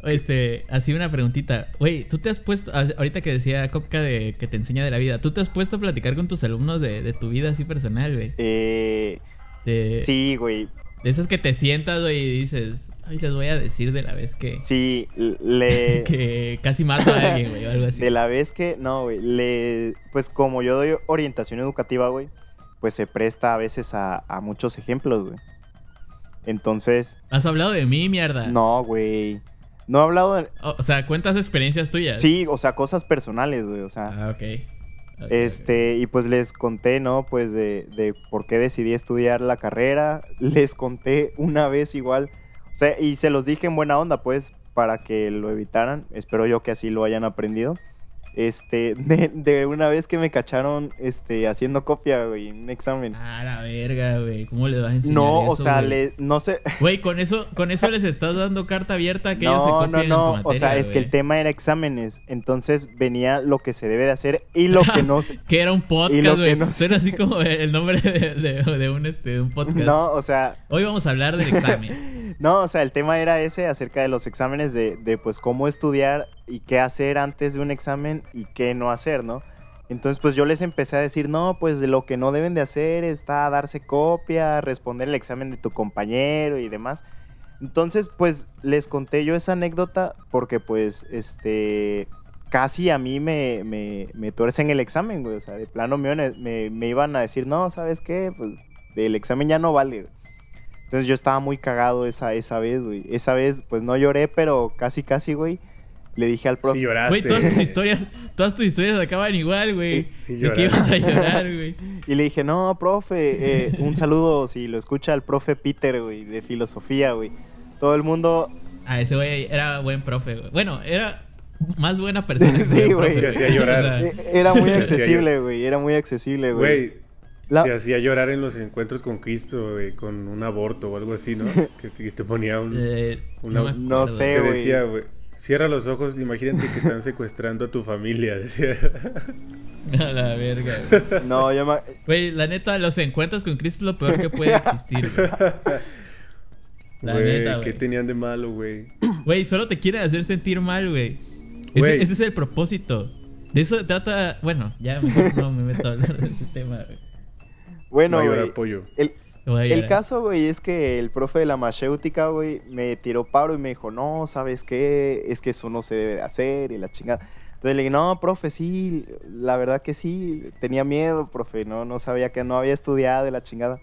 Este, así una preguntita. Güey, tú te has puesto, ahorita que decía Kopka de que te enseña de la vida, ¿tú te has puesto a platicar con tus alumnos de, de tu vida así personal, güey? Eh, De, sí, güey. de esas que te sientas, güey, y dices, ay, les voy a decir de la vez que, Sí, le... que casi mato a alguien, güey, o algo así. De la vez que, no, güey, le, pues como yo doy orientación educativa, güey, pues se presta a veces a, a muchos ejemplos, güey. Entonces, ¿Has hablado de mí, mierda? no, güey. No he hablado de... O, o sea, cuentas experiencias tuyas. Sí, o sea, cosas personales, güey, o sea. Ah, ok. Ok, Este, y pues les conté, ¿no? Pues de, de por qué decidí estudiar la carrera. Les conté una vez igual. O y se los dije en buena onda, pues, para que lo evitaran. Espero yo que así lo hayan aprendido. Este, de, de una vez que me cacharon, este, haciendo copia, güey, en un examen. Ah, la verga, güey. ¿Cómo les vas a enseñar No, o eso, sea, güey? le, no sé. Güey, con eso, con eso les estás dando carta abierta a que ellos se No, copien no, no. tu o sea, materia, es que el güey. tema era exámenes. Entonces venía lo que se debe de hacer y lo que no se. Que era un Y lo podcast, que güey. no- Suena así como el nombre de, de- de un, este, de un podcast. No, o sea, Hoy vamos a hablar del examen. No, o sea, el tema era ese acerca de los exámenes, de, de, pues cómo estudiar y qué hacer antes de un examen y qué no hacer, ¿no? Entonces, pues yo les empecé a decir, no, pues lo que no deben de hacer está darse copia, responder el examen de tu compañero y demás. Entonces, pues les conté yo esa anécdota porque, pues, este, casi a mí me, me, me tuercen el examen, güey. O sea, de plano a- me, me iban a decir, no, ¿sabes qué? Pues el examen ya no vale. güey". Entonces yo estaba muy cagado esa, esa vez, güey. Esa vez, pues no lloré, pero casi, casi, güey. Le dije al profe. Sí lloraste. Güey, todas tus historias, todas tus historias acaban igual, güey. Sí de que ibas a llorar, güey. Y le dije, no, profe, eh, un saludo si lo escucha el profe Peter, güey, de filosofía, güey. Todo el mundo, Ah, ese güey era buen profe, güey. Bueno, era más buena persona. que Sí, güey. Te hacía llorar. O sea, eh, era muy accesible, güey. Era muy accesible, güey. Güey, La- te hacía llorar en los encuentros con Cristo, güey, con un aborto o algo así, ¿no? Que te, que te ponía un... eh, Una- no acuerdo. sé, te decía, güey, cierra los ojos, imagínate que están secuestrando a tu familia, decía. A la verga, güey. No, yo me... Güey, la neta, los encuentros con Cristo es lo peor que puede existir, güey. La Güey, neta, ¿qué güey. tenían de malo, güey? Güey, solo te quieren hacer sentir mal, güey. Ese, ese es el propósito. De eso trata. Bueno, ya mejor no me meto a hablar de ese tema, güey. Bueno, Mayor güey. apoyo. El, llorar. caso, güey, es que el profe de la macéutica, güey, me tiró paro y me dijo, no, ¿sabes qué? Es que eso no se debe de hacer y la chingada. Entonces le dije, no, profe, sí, la verdad que sí, tenía miedo, profe, no, no sabía que no había estudiado y la chingada.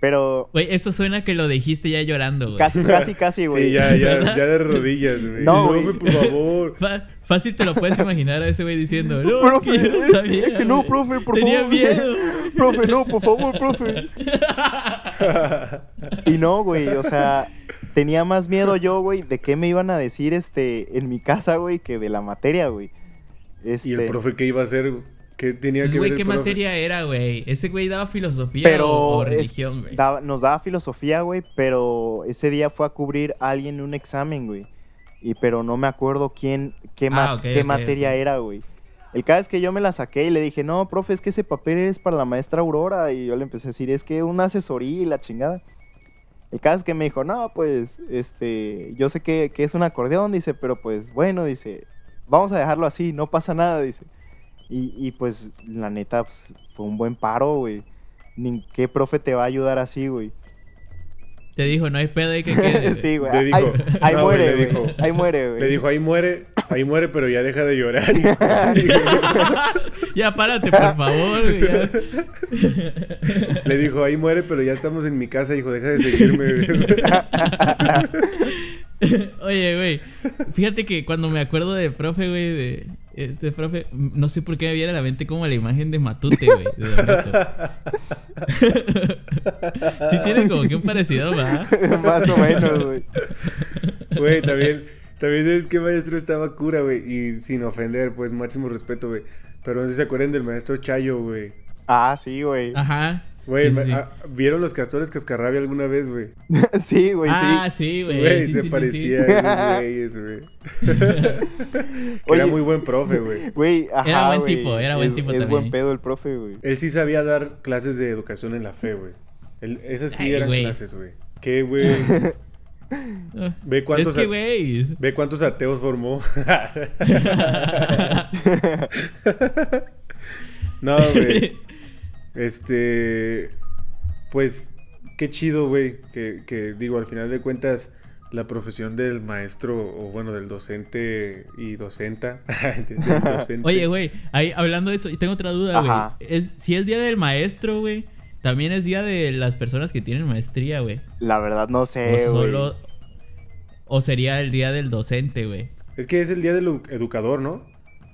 Pero Güey, eso suena que lo dijiste ya llorando, güey. casi, casi, casi, güey. Sí, ya, ya, ya de rodillas, güey. No, No, güey. por favor. Fa- fácil te lo puedes imaginar a ese güey diciendo, no, Profe, es que yo no sabía. es que no, profe, por Tenía favor. miedo. profe, no, por favor, profe. Y no, güey, o sea, tenía más miedo yo, güey, de qué me iban a decir este en mi casa, güey, que de la materia, güey. Este, ¿Y el profe qué iba a hacer? ¿Qué tenía Pues, que ver güey, el ¿qué profe? materia era, güey? Ese güey daba filosofía pero o, o es- religión, güey. daba- nos daba filosofía, güey, pero ese día fue a cubrir a alguien un examen, güey. Y pero no me acuerdo quién, qué, ma- Ah, ok, qué materia era, güey. El caso es que yo me la saqué y le dije, no, profe, es que ese papel es para la maestra Aurora. Y yo le empecé a decir, es que una asesoría y la chingada. El caso es que me dijo, no, pues, este, yo sé que, que es un acordeón, dice, pero pues, bueno, dice, vamos a dejarlo así, no pasa nada, dice. Y, y pues, la neta, pues, fue un buen paro, güey. Ni qué profe te va a ayudar así, güey. Te dijo, no hay pedo ahí que quede. güey. sí, güey. Le Ahí, dijo- ahí no, güey, muere, le güey. dijo- Ahí muere, güey. Le dijo, ahí muere, ahí muere, pero ya deja de llorar. ya párate, por favor. güey, ya. Le dijo, ahí muere, pero ya estamos en mi casa, hijo, deja de seguirme. Oye, güey. Fíjate que cuando me acuerdo de profe, güey, de este profe, no sé por qué me viene a la mente como la imagen de Matute, güey. sí tiene como que un parecido, ¿va? Más o menos, güey. Güey, también, también sabes que maestro estaba cura, güey. Y sin ofender, pues máximo respeto, güey. Pero no sé si se acuerdan del maestro Chayo, güey. Ah, sí, güey. Ajá. Güey, Sí, me- sí. ah, ¿vieron los castores cascarrabia alguna vez, güey? sí, güey, ah, sí. sí, güey. Güey, sí, se sí, sí, parecía sí. a esos güeyes, güey. que era muy buen profe, güey. Güey, ajá, Era buen tipo, era buen Es- tipo Es también. buen pedo el profe, güey. Él sí sabía dar clases de educación en la fe, güey. Él- Esas sí Ay, eran güey. clases, güey. ¿Qué, güey? Ve cuántos, Es que, ve cuántos ateos formó. no, güey. Este. Pues, qué chido, güey. Que, que, digo, al final de cuentas, la profesión del maestro, o bueno, del docente y docenta. del docente. Oye, güey, ahí hablando de eso, y tengo otra duda, güey. Es, si es día del maestro, güey, también es día de las personas que tienen maestría, güey. La verdad no O sé, güey. solo. O sería el día del docente, güey. Es que es el día del edu- educador, ¿no?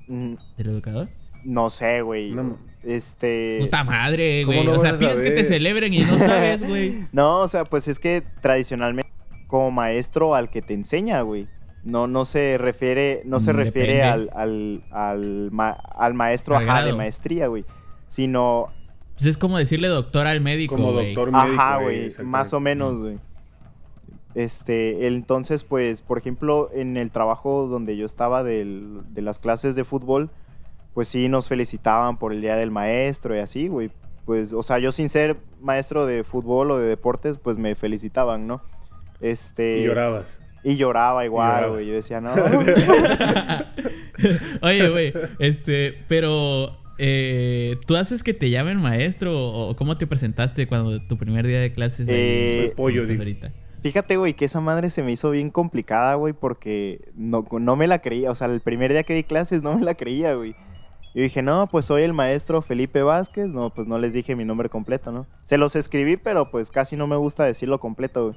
Mm, ¿Del educador? No sé, güey. No. Este... Puta madre, ¿Cómo güey. no o sea, pides que te celebren y no sabes, güey. No, o sea, pues es que tradicionalmente como maestro al que te enseña, güey. No, no se refiere, no se Mm, refiere al, al, al, ma- al maestro ajá, de maestría, güey. Sino, Pues es como decirle doctor al médico, Como doctor médico. ajá, güey, más o menos, güey. Este, entonces, pues, por ejemplo, en el trabajo donde yo estaba del- de las clases de fútbol, pues sí nos felicitaban por el Día del Maestro y así, güey. Pues, o sea, yo sin ser maestro de fútbol o de deportes, pues me felicitaban, ¿no? Este... Y llorabas. Y lloraba igual, güey. Yo decía, no. Oye, güey, este, pero eh, ¿tú haces que te llamen maestro o cómo te presentaste cuando tu primer día de clases? Eh, Soy pollo, ahorita? Fíjate, güey, que esa madre se me hizo bien complicada, güey, porque no, no me la creía. O sea, el primer día que di clases no me la creía, güey. Yo dije, no, pues soy el maestro Felipe Vázquez. No, pues no les dije mi nombre completo, ¿no? Se los escribí, pero pues casi no me gusta decirlo completo, güey.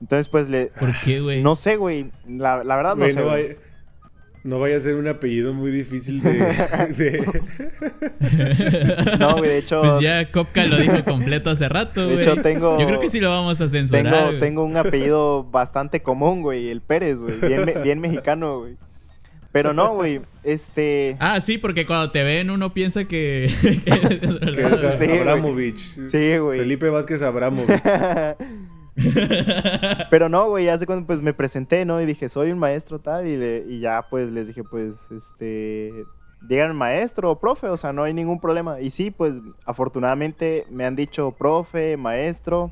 Entonces, pues le. ¿Por qué, güey? No sé, güey. La, la verdad no sé. no, vaya, no vaya a ser un apellido muy difícil de... de- No, güey, de hecho. Pues ya Kopka lo dijo completo hace rato, De güey. hecho, tengo- Yo creo que sí lo vamos a censurar. Tengo, un apellido bastante común, güey, el Pérez, güey, bien, bien mexicano, güey. Pero no, güey, este... Ah, sí, porque cuando te ven uno piensa que... que es a- Sí, güey. Abramovich. Sí, güey. Felipe Vázquez Abramovich. Pero no, güey, hace cuando pues me presenté, ¿no? Y dije, soy un maestro tal, y, le- y ya pues les dije, pues, este... Digan maestro o profe, o sea, no hay ningún problema. Y sí, pues, afortunadamente me han dicho profe, maestro,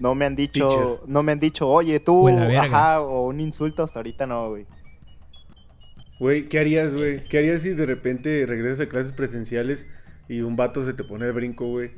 no me han dicho, Teacher. no me han dicho, oye, tú, O ajá, o un insulto hasta ahorita no, güey. Güey, ¿qué harías, güey? ¿Qué harías si de repente regresas a clases presenciales y un vato se te pone el brinco, güey?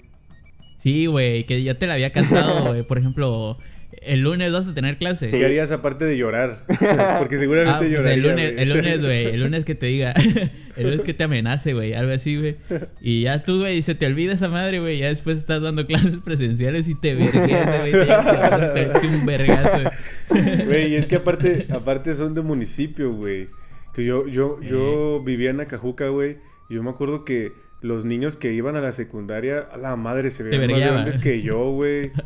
Sí, güey, que ya te la había cantado, güey. Por ejemplo, el lunes vas a tener clase. Sí. ¿Qué harías aparte de llorar? Porque Ah, seguramente pues lloraría, el lunes, güey. el lunes, güey, el lunes que te diga, el lunes que te amenace, güey, algo así, güey. Y ya tú, güey, se te olvida esa madre, güey, ya después estás dando clases presenciales y te vergues, güey, te te mete un vergazo. güey. Güey, y es que aparte, aparte son de municipio, güey. Que yo, yo, yo vivía en Acajuca, güey. Y yo me acuerdo que los niños que iban a la secundaria, a la madre, se veían más grandes que yo, güey.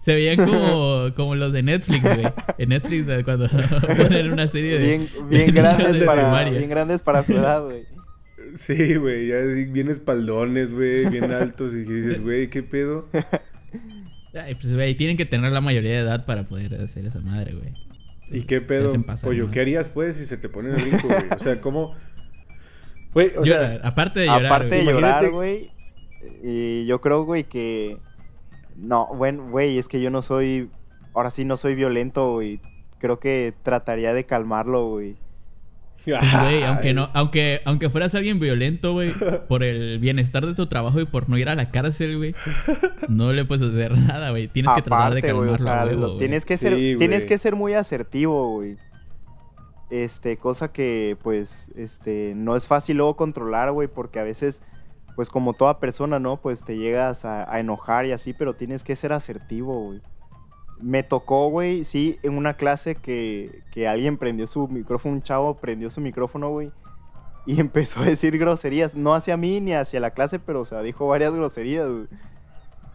Se veían como, como los de Netflix, güey. En Netflix, cuando ponen una serie de. Bien, bien grandes de para, bien grandes para su edad, güey. Sí, güey, ya así, bien espaldones, güey, bien altos. Y dices, güey, ¿qué pedo? Ay, pues, güey, tienen que tener la mayoría de edad para poder hacer esa madre, güey. ¿Y qué pedo? hacen pasar, Pollo, ¿no? ¿qué harías, pues, si se te pone el brinco, güey? O sea, ¿cómo...? Güey, o Llorar, sea... aparte de llorar, Aparte de güey. llorar, Imagínate- güey. Y yo creo, güey, que. No, bueno, güey, es que yo no soy. Ahora sí no soy violento, güey. Creo que trataría de calmarlo, güey. Güey, aunque no, aunque, aunque fueras alguien violento, güey, por el bienestar de tu trabajo y por no ir a la cárcel, güey, no le puedes hacer nada, güey. Tienes que tratar de Aparte, güey, calmarlo, o sea, huevo, lo- tienes que Sí, ser, tienes que ser muy asertivo, güey. Este, cosa que, pues, este, no es fácil luego controlar, güey, porque a veces, pues, como toda persona, ¿no? Pues te llegas a, a enojar y así, pero tienes que ser asertivo, güey. Me tocó, güey, sí, en una clase que, que alguien prendió su micrófono, un chavo prendió su micrófono, güey, y empezó a decir groserías, no hacia mí ni hacia la clase, pero, o sea, dijo varias groserías, güey.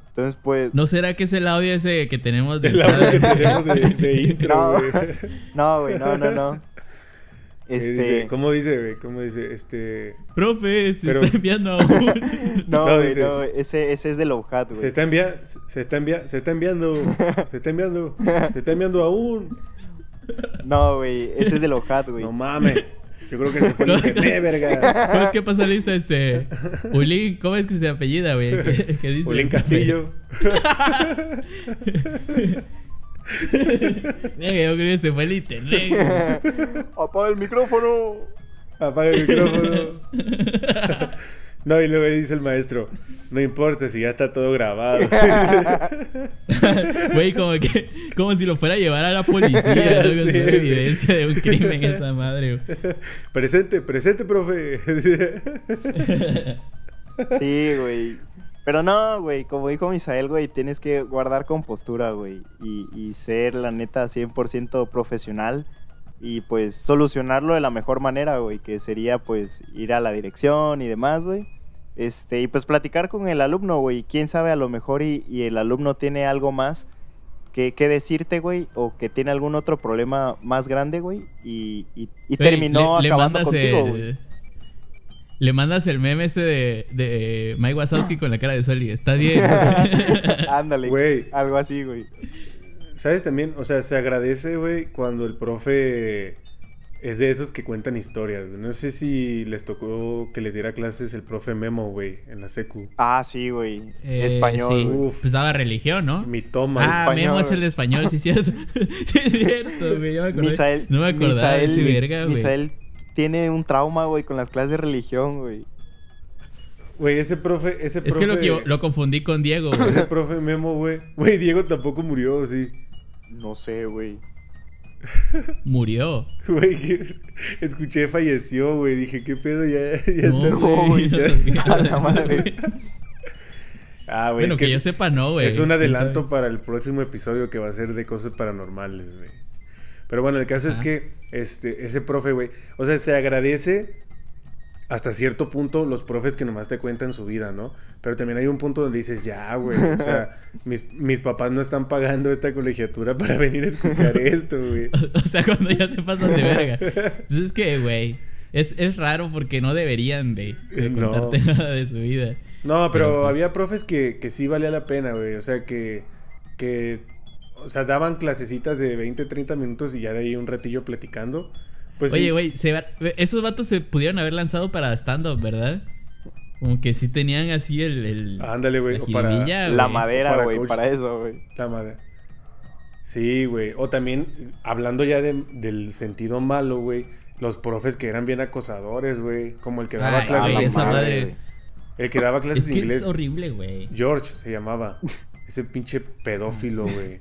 Entonces, pues... ¿No será que es el audio ese que tenemos de El audio que tenemos de, de intro, No. güey. No, güey, no, no, no. ¿Qué Este... dice? ¿Cómo dice, güey? ¿Cómo dice? Este... Profe, se Pero- está enviando a un. No, No, dice- no, ese, ese es de Low Hat, Se güey. está enviando, se está enviando, se está enviando, se está enviando, se está enviando aún. No, güey, ese es de Low Hat, güey. No mames. Yo creo que se fue el internet, verga. ¿Cómo es que pasa lista este? Ulín, ¿cómo es que se apellida, güey? ¿Qué, qué dice? Ulín Castillo. Mira que yo creo que se fue el internet. Apaga el micrófono. Apaga el micrófono. No, y luego dice el maestro, no importa si ya está todo grabado. Güey, como que, como si lo fuera a llevar a la policía, ¿no? Con Sí, toda güey. evidencia de un crimen esa madre, presente, presente, profe. Sí, güey. Pero no, güey, como dijo Misael, güey, tienes que guardar compostura, güey. Y, y ser, la neta, 100% profesional. Y pues solucionarlo de la mejor manera, güey. Que sería pues ir a la dirección y demás, güey. Este, y pues platicar con el alumno, güey. Quién sabe, a lo mejor y, y el alumno tiene algo más que, que decirte, güey. O que tiene algún otro problema más grande, güey. Y, y- terminó le, le acabando mandas contigo, el- güey. Le mandas el meme ese de, de eh, Mike Wazowski con la cara de Soli. Está bien. Ándale, Güey. algo así, güey. ¿Sabes también? O sea, se agradece, güey, cuando el profe es de esos que cuentan historias. güey. No sé si les tocó que les diera clases el profe Memo, güey, en la secu. Ah, sí, güey. Eh, Español, sí. Uf. Pues daba religión, ¿no? Mi toma. ah, español, Memo es el de español, sí es cierto. sí es cierto, güey. ya me acordé. Misael, no me acordaba de ese Misael- verga, güey. Misael tiene un trauma, güey, con las clases de religión, güey. Güey, ese profe, ese Es profe... que lo, que lo confundí con Diego, güey. Ese profe Memo, güey. Güey, Diego tampoco murió, sí. No sé, güey. Murió. Güey, escuché falleció, güey. Dije, ¿qué pedo? Ya, ya No, está. No, güey. ya- A la madre. Ah, güey, Bueno, es que, que yo es, sepa, no, güey. es un ¿Quién adelanto para el próximo episodio que va a ser de cosas paranormales, güey. Pero bueno, el caso es que este, ese profe, güey, o sea, se agradece hasta cierto punto los profes que nomás te cuentan su vida, ¿no? Pero también hay un punto donde dices, ya, güey, o sea, mis, mis papás no están pagando esta colegiatura para venir a escuchar esto, güey. O sea, cuando ya se pasan de verga. Pues es que, güey, es, es raro porque no deberían de, de No. contarte nada de su vida. No, pero, Pero, pues- había profes que, que sí valía la pena, güey. O sea, que, que, o sea, daban clasecitas de 20, 30 minutos y ya de ahí un ratillo platicando. Pues Oye, güey, esos vatos se pudieron haber lanzado para stand-up, ¿verdad? Como que sí tenían así el... el Ándale, güey. la para La madera, güey, para eso, güey. la madre. Sí, güey. O también, hablando ya de- del sentido malo, güey. Los profes que eran bien acosadores, güey. Como el que daba Ay, clases de esa inglés. madre. güey. El que daba clases Es de inglés. es horrible, güey. George se llamaba. Ese pinche pedófilo, güey.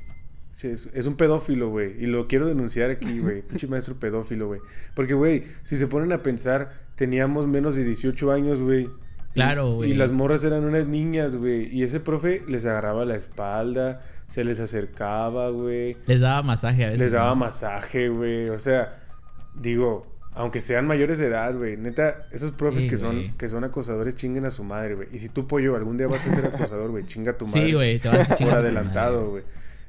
Sí, Es, es un pedófilo, güey. Y lo quiero denunciar aquí, güey. Pinche maestro pedófilo, güey. Porque, güey, si se ponen a pensar, teníamos menos de 18 años, güey. Claro, güey. Y las morras eran unas niñas, güey. Y ese profe les agarraba la espalda, se les acercaba, güey. Les daba masaje a veces. Les daba ¿no? masaje, güey. O sea, digo, aunque sean mayores de edad, güey. Neta, esos profes Sí, que son, que son acosadores chinguen a su madre, güey. Y si tú, pollo, algún día vas a ser acosador, güey, chinga a tu madre. Sí, güey, te vas a Por chingar adelantado, güey.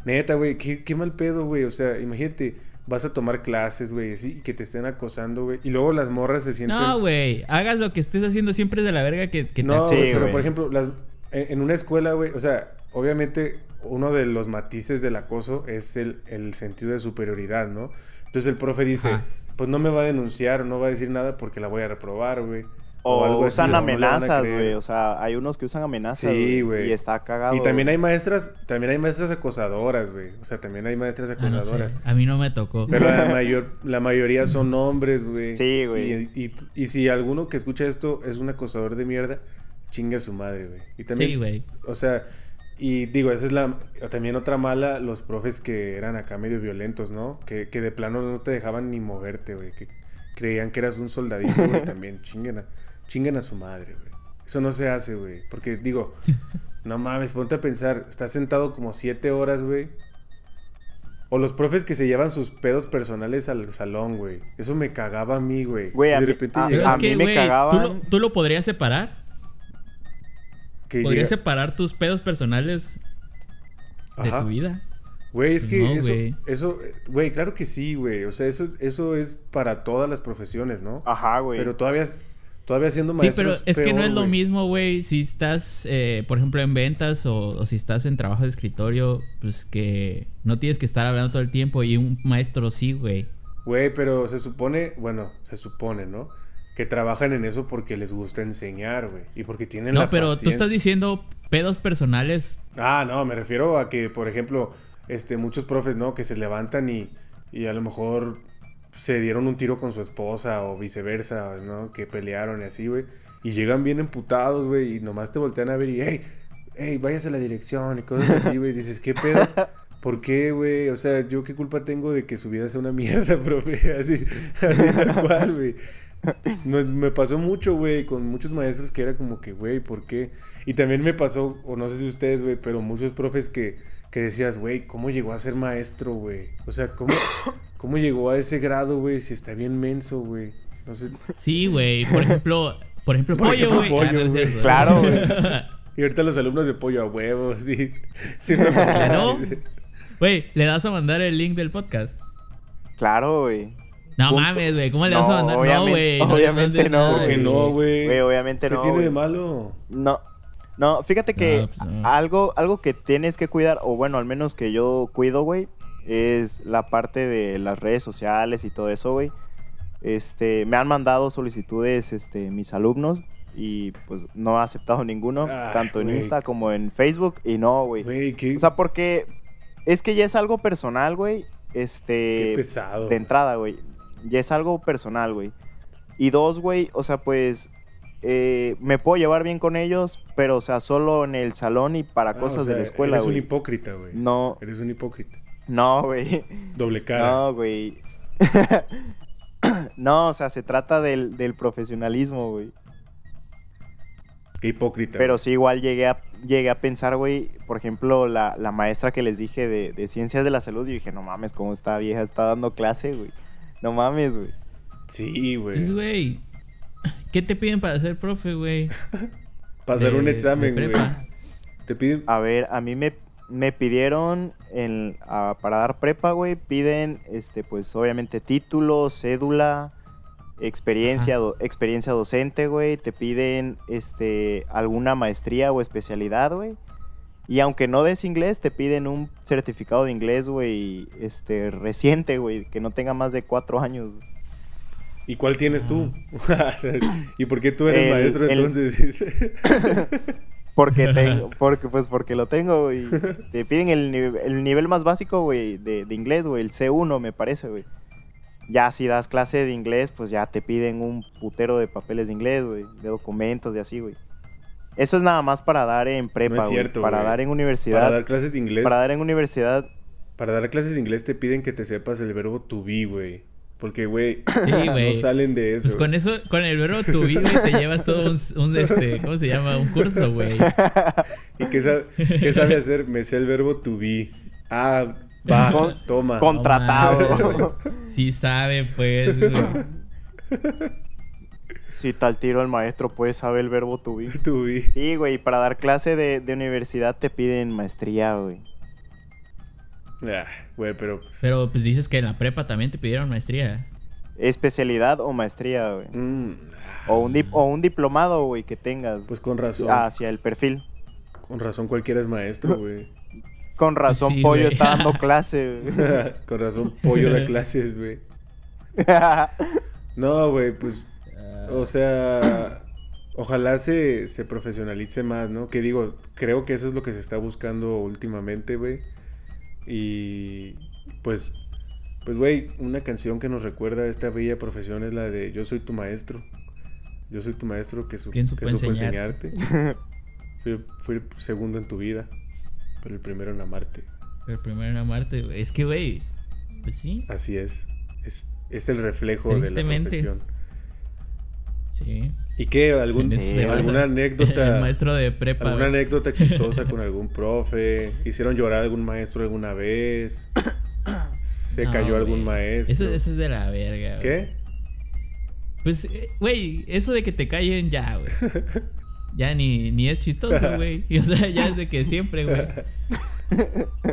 Neta, güey, qué, qué mal pedo, güey. O sea, imagínate, vas a tomar clases, güey, así, y que te estén acosando, güey. Y luego las morras se sienten. No, güey. Hagas lo que estés haciendo siempre es de la verga que, que te No, Sí, pero por ejemplo, las, en, en una escuela, güey, o sea, obviamente uno de los matices del acoso es el, el sentido de superioridad, ¿no? Entonces el profe dice, Ajá. pues no me va a denunciar no va a decir nada porque la voy a reprobar, güey. O, algo usan amenazas, güey. O sea, hay unos que usan amenazas. Sí, güey. Y está cagado. Y también hay maestras, también hay maestras acosadoras, güey. O sea, también hay maestras Ah, no sé. acosadoras. A mí no me tocó. Pero la, mayor, la mayoría son hombres, güey. Sí, güey. Y, y- y si alguno que escucha esto es un acosador de mierda, chinga a su madre, güey. Y también, Sí, güey. o sea, y digo, esa es la... También otra mala, los profes que eran acá medio violentos, ¿no? Que, que de plano no te dejaban ni moverte, güey. Que creían que eras un soldadito, güey. También chinguen a, chinguen a su madre, güey. Eso no se hace, güey. Porque digo, no mames, ponte a pensar. Estás sentado como siete horas, güey. O los profes que se llevan sus pedos personales al salón, güey. Eso me cagaba a mí, güey. Güey, de mí- repente a- Pero llegas- a es que, mí me güey, ¿tú, cagaban. lo, tú lo podrías separar. Podrías llega- separar tus pedos personales de Ajá. tu vida. Güey, es que no, eso, güey. eso, güey, claro que sí, güey. O sea, eso, eso es para todas las profesiones, ¿no? Ajá, güey. Pero todavía, todavía siendo Sí, maestro pero es que no es lo mismo, güey, si estás, eh, por ejemplo, en ventas o, o si estás en trabajo de escritorio, pues que no tienes que estar hablando todo el tiempo y un maestro sí, güey. Güey, pero se supone, bueno, se supone, ¿no? Que trabajan en eso porque les gusta enseñar, güey. Y porque tienen la No, pero tú estás diciendo pedos personales. Ah, no, me refiero a que, por ejemplo, este, muchos profes, ¿no? Que se levantan y, y a lo mejor se dieron un tiro con su esposa o viceversa, ¿no? Que pelearon y así, güey. Y llegan bien emputados, güey, y nomás te voltean a ver y, hey, hey, váyase a la dirección y cosas así, güey. Dices, ¿qué pedo? ¿Por qué, güey? O sea, ¿yo qué culpa tengo de que su vida sea una mierda, profe? Así, así tal cual, güey. Me, me pasó mucho, güey, con muchos maestros que era como que, güey, ¿por qué? Y también me pasó, o no sé si ustedes, güey, pero muchos profes que, que decías, güey, ¿cómo llegó a ser maestro, güey? O sea, ¿cómo, ¿cómo llegó a ese grado, güey? Si está bien menso, güey. No sé. Sí, güey. Por ejemplo, por ejemplo, Por pollo, güey. pollo, Ah, no. Claro, güey. Y ahorita los alumnos de pollo a huevos, sí. Sí. Claro. Güey, ¿le das a mandar el link del podcast? Claro, güey. No Punto. mames, güey. ¿Cómo le vas a mandar? No, obviamente- güey. no obviamente no, nada, ¿Por qué no, güey? Obviamente ¿Qué no. tiene güey. de malo? No. No, fíjate que No, pues no. algo, algo que tienes que cuidar, o bueno, al menos que yo cuido, güey, es la parte de las redes sociales y todo eso, güey. Este, me han mandado solicitudes, este, mis alumnos, y pues no he aceptado ninguno, Ah, tanto en. Insta como en Facebook, y no, güey. Qué, O sea, porque es que ya es algo personal, güey. Este. qué pesado. de entrada, güey. Ya es algo personal, güey. Y dos, güey, o sea, pues eh, me puedo llevar bien con ellos, pero, o sea, solo en el salón y para Ah, cosas o sea, de la escuela, Eres un hipócrita, güey. No, Eres un hipócrita. no, güey. Doble cara. No, güey. no, o sea, se trata del, del profesionalismo, güey. Qué hipócrita. Pero sí, igual llegué a, llegué a pensar, güey, por ejemplo, la, la maestra que les dije de, de ciencias de la salud, yo dije, no mames, cómo esta vieja está dando clase, güey. No mames, güey. Sí, Pues, güey. güey. ¿Qué te piden para ser profe, güey? Pasar De- un examen, güey. Te piden. A ver, a mí me, me pidieron en- a- para dar prepa, güey, piden, este, pues obviamente título, cédula, experiencia, do- experiencia docente, güey, te piden, este, alguna maestría o especialidad, güey. Y aunque no des inglés, te piden un certificado de inglés, güey, este, reciente, güey, que no tenga más de cuatro años. ¿Y cuál tienes tú? ¿Y por qué tú eres El- maestro el- entonces? Porque tengo, porque, pues porque lo tengo, güey. Te piden el, el nivel más básico, güey, de, de inglés, güey, el C1, me parece, güey. Ya si das clase de inglés, pues ya te piden un putero de papeles de inglés, güey, de documentos, de así, güey. Eso es nada más para dar en prepa, No es güey, cierto, Para güey. dar en universidad. Para dar clases de inglés. Para dar en universidad. Para dar clases de inglés te piden que te sepas el verbo to be, güey. Porque, güey, Sí, güey. no salen de eso. Pues con eso, con el verbo tu vida, güey, te llevas todo un, un, este, ¿cómo se llama? Un curso, güey. ¿Y qué sabe, qué sabe hacer? Me sé el verbo to be. Ah, va, Con- toma. Contratado. Sí sabe, pues, güey. si tal tiro el maestro puede saber el verbo to be. To be. Sí, güey, para dar clase de, de universidad te piden maestría, güey. Ah, güey, pero... pues, Pero pues dices que en la prepa también te pidieron maestría. Especialidad o maestría, güey. mm, O un, dip- o un diplomado, güey, que tengas pues con razón. hacia el perfil. Con razón cualquiera es maestro, güey. Con razón, Sí, Pollo güey. está dando clase. güey. con razón pollo da clases, güey. No, güey, pues... O sea... Ojalá se, se profesionalice más, ¿no? Que digo, creo que eso es lo que se está buscando últimamente, güey. Y pues, pues, güey, una canción que nos recuerda a esta bella profesión es la de Yo soy tu maestro. Yo soy tu maestro que, su- ¿Quién que supo enseñarte? enseñarte. fui, fui el segundo en tu vida, pero el primero en amarte. El primero en amarte, güey. Es que, güey, pues sí, Así es. Es, es el reflejo de la profesión. Sí. ¿Y qué? ¿Algún, En eso se ¿Alguna anécdota? El maestro de prepa, ¿Alguna güey. anécdota chistosa con algún profe? ¿Hicieron llorar a algún maestro alguna vez? ¿Se No, cayó algún güey. maestro? Eso, eso es de la verga, güey. ¿Qué? Pues, eh, güey, eso de que te callen ya, güey. Ya ni, ni es chistoso, güey. Y, O sea, ya es de que siempre, güey.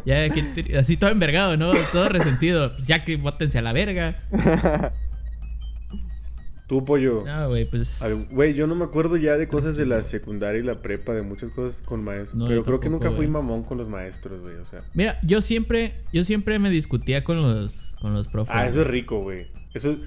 Ya, ¿quién te- así todo envergado, ¿no? Todo resentido. Pues ya que bótense a la verga. Tú, pollo. No, güey, pues. Güey, yo no me acuerdo ya de cosas de la secundaria y la prepa, de muchas cosas con maestros. No, pero creo que nunca fui mamón con los maestros, güey. O sea. Mira, yo siempre, yo siempre me discutía con los, con los profes. Ah, eso es rico, güey. Eso,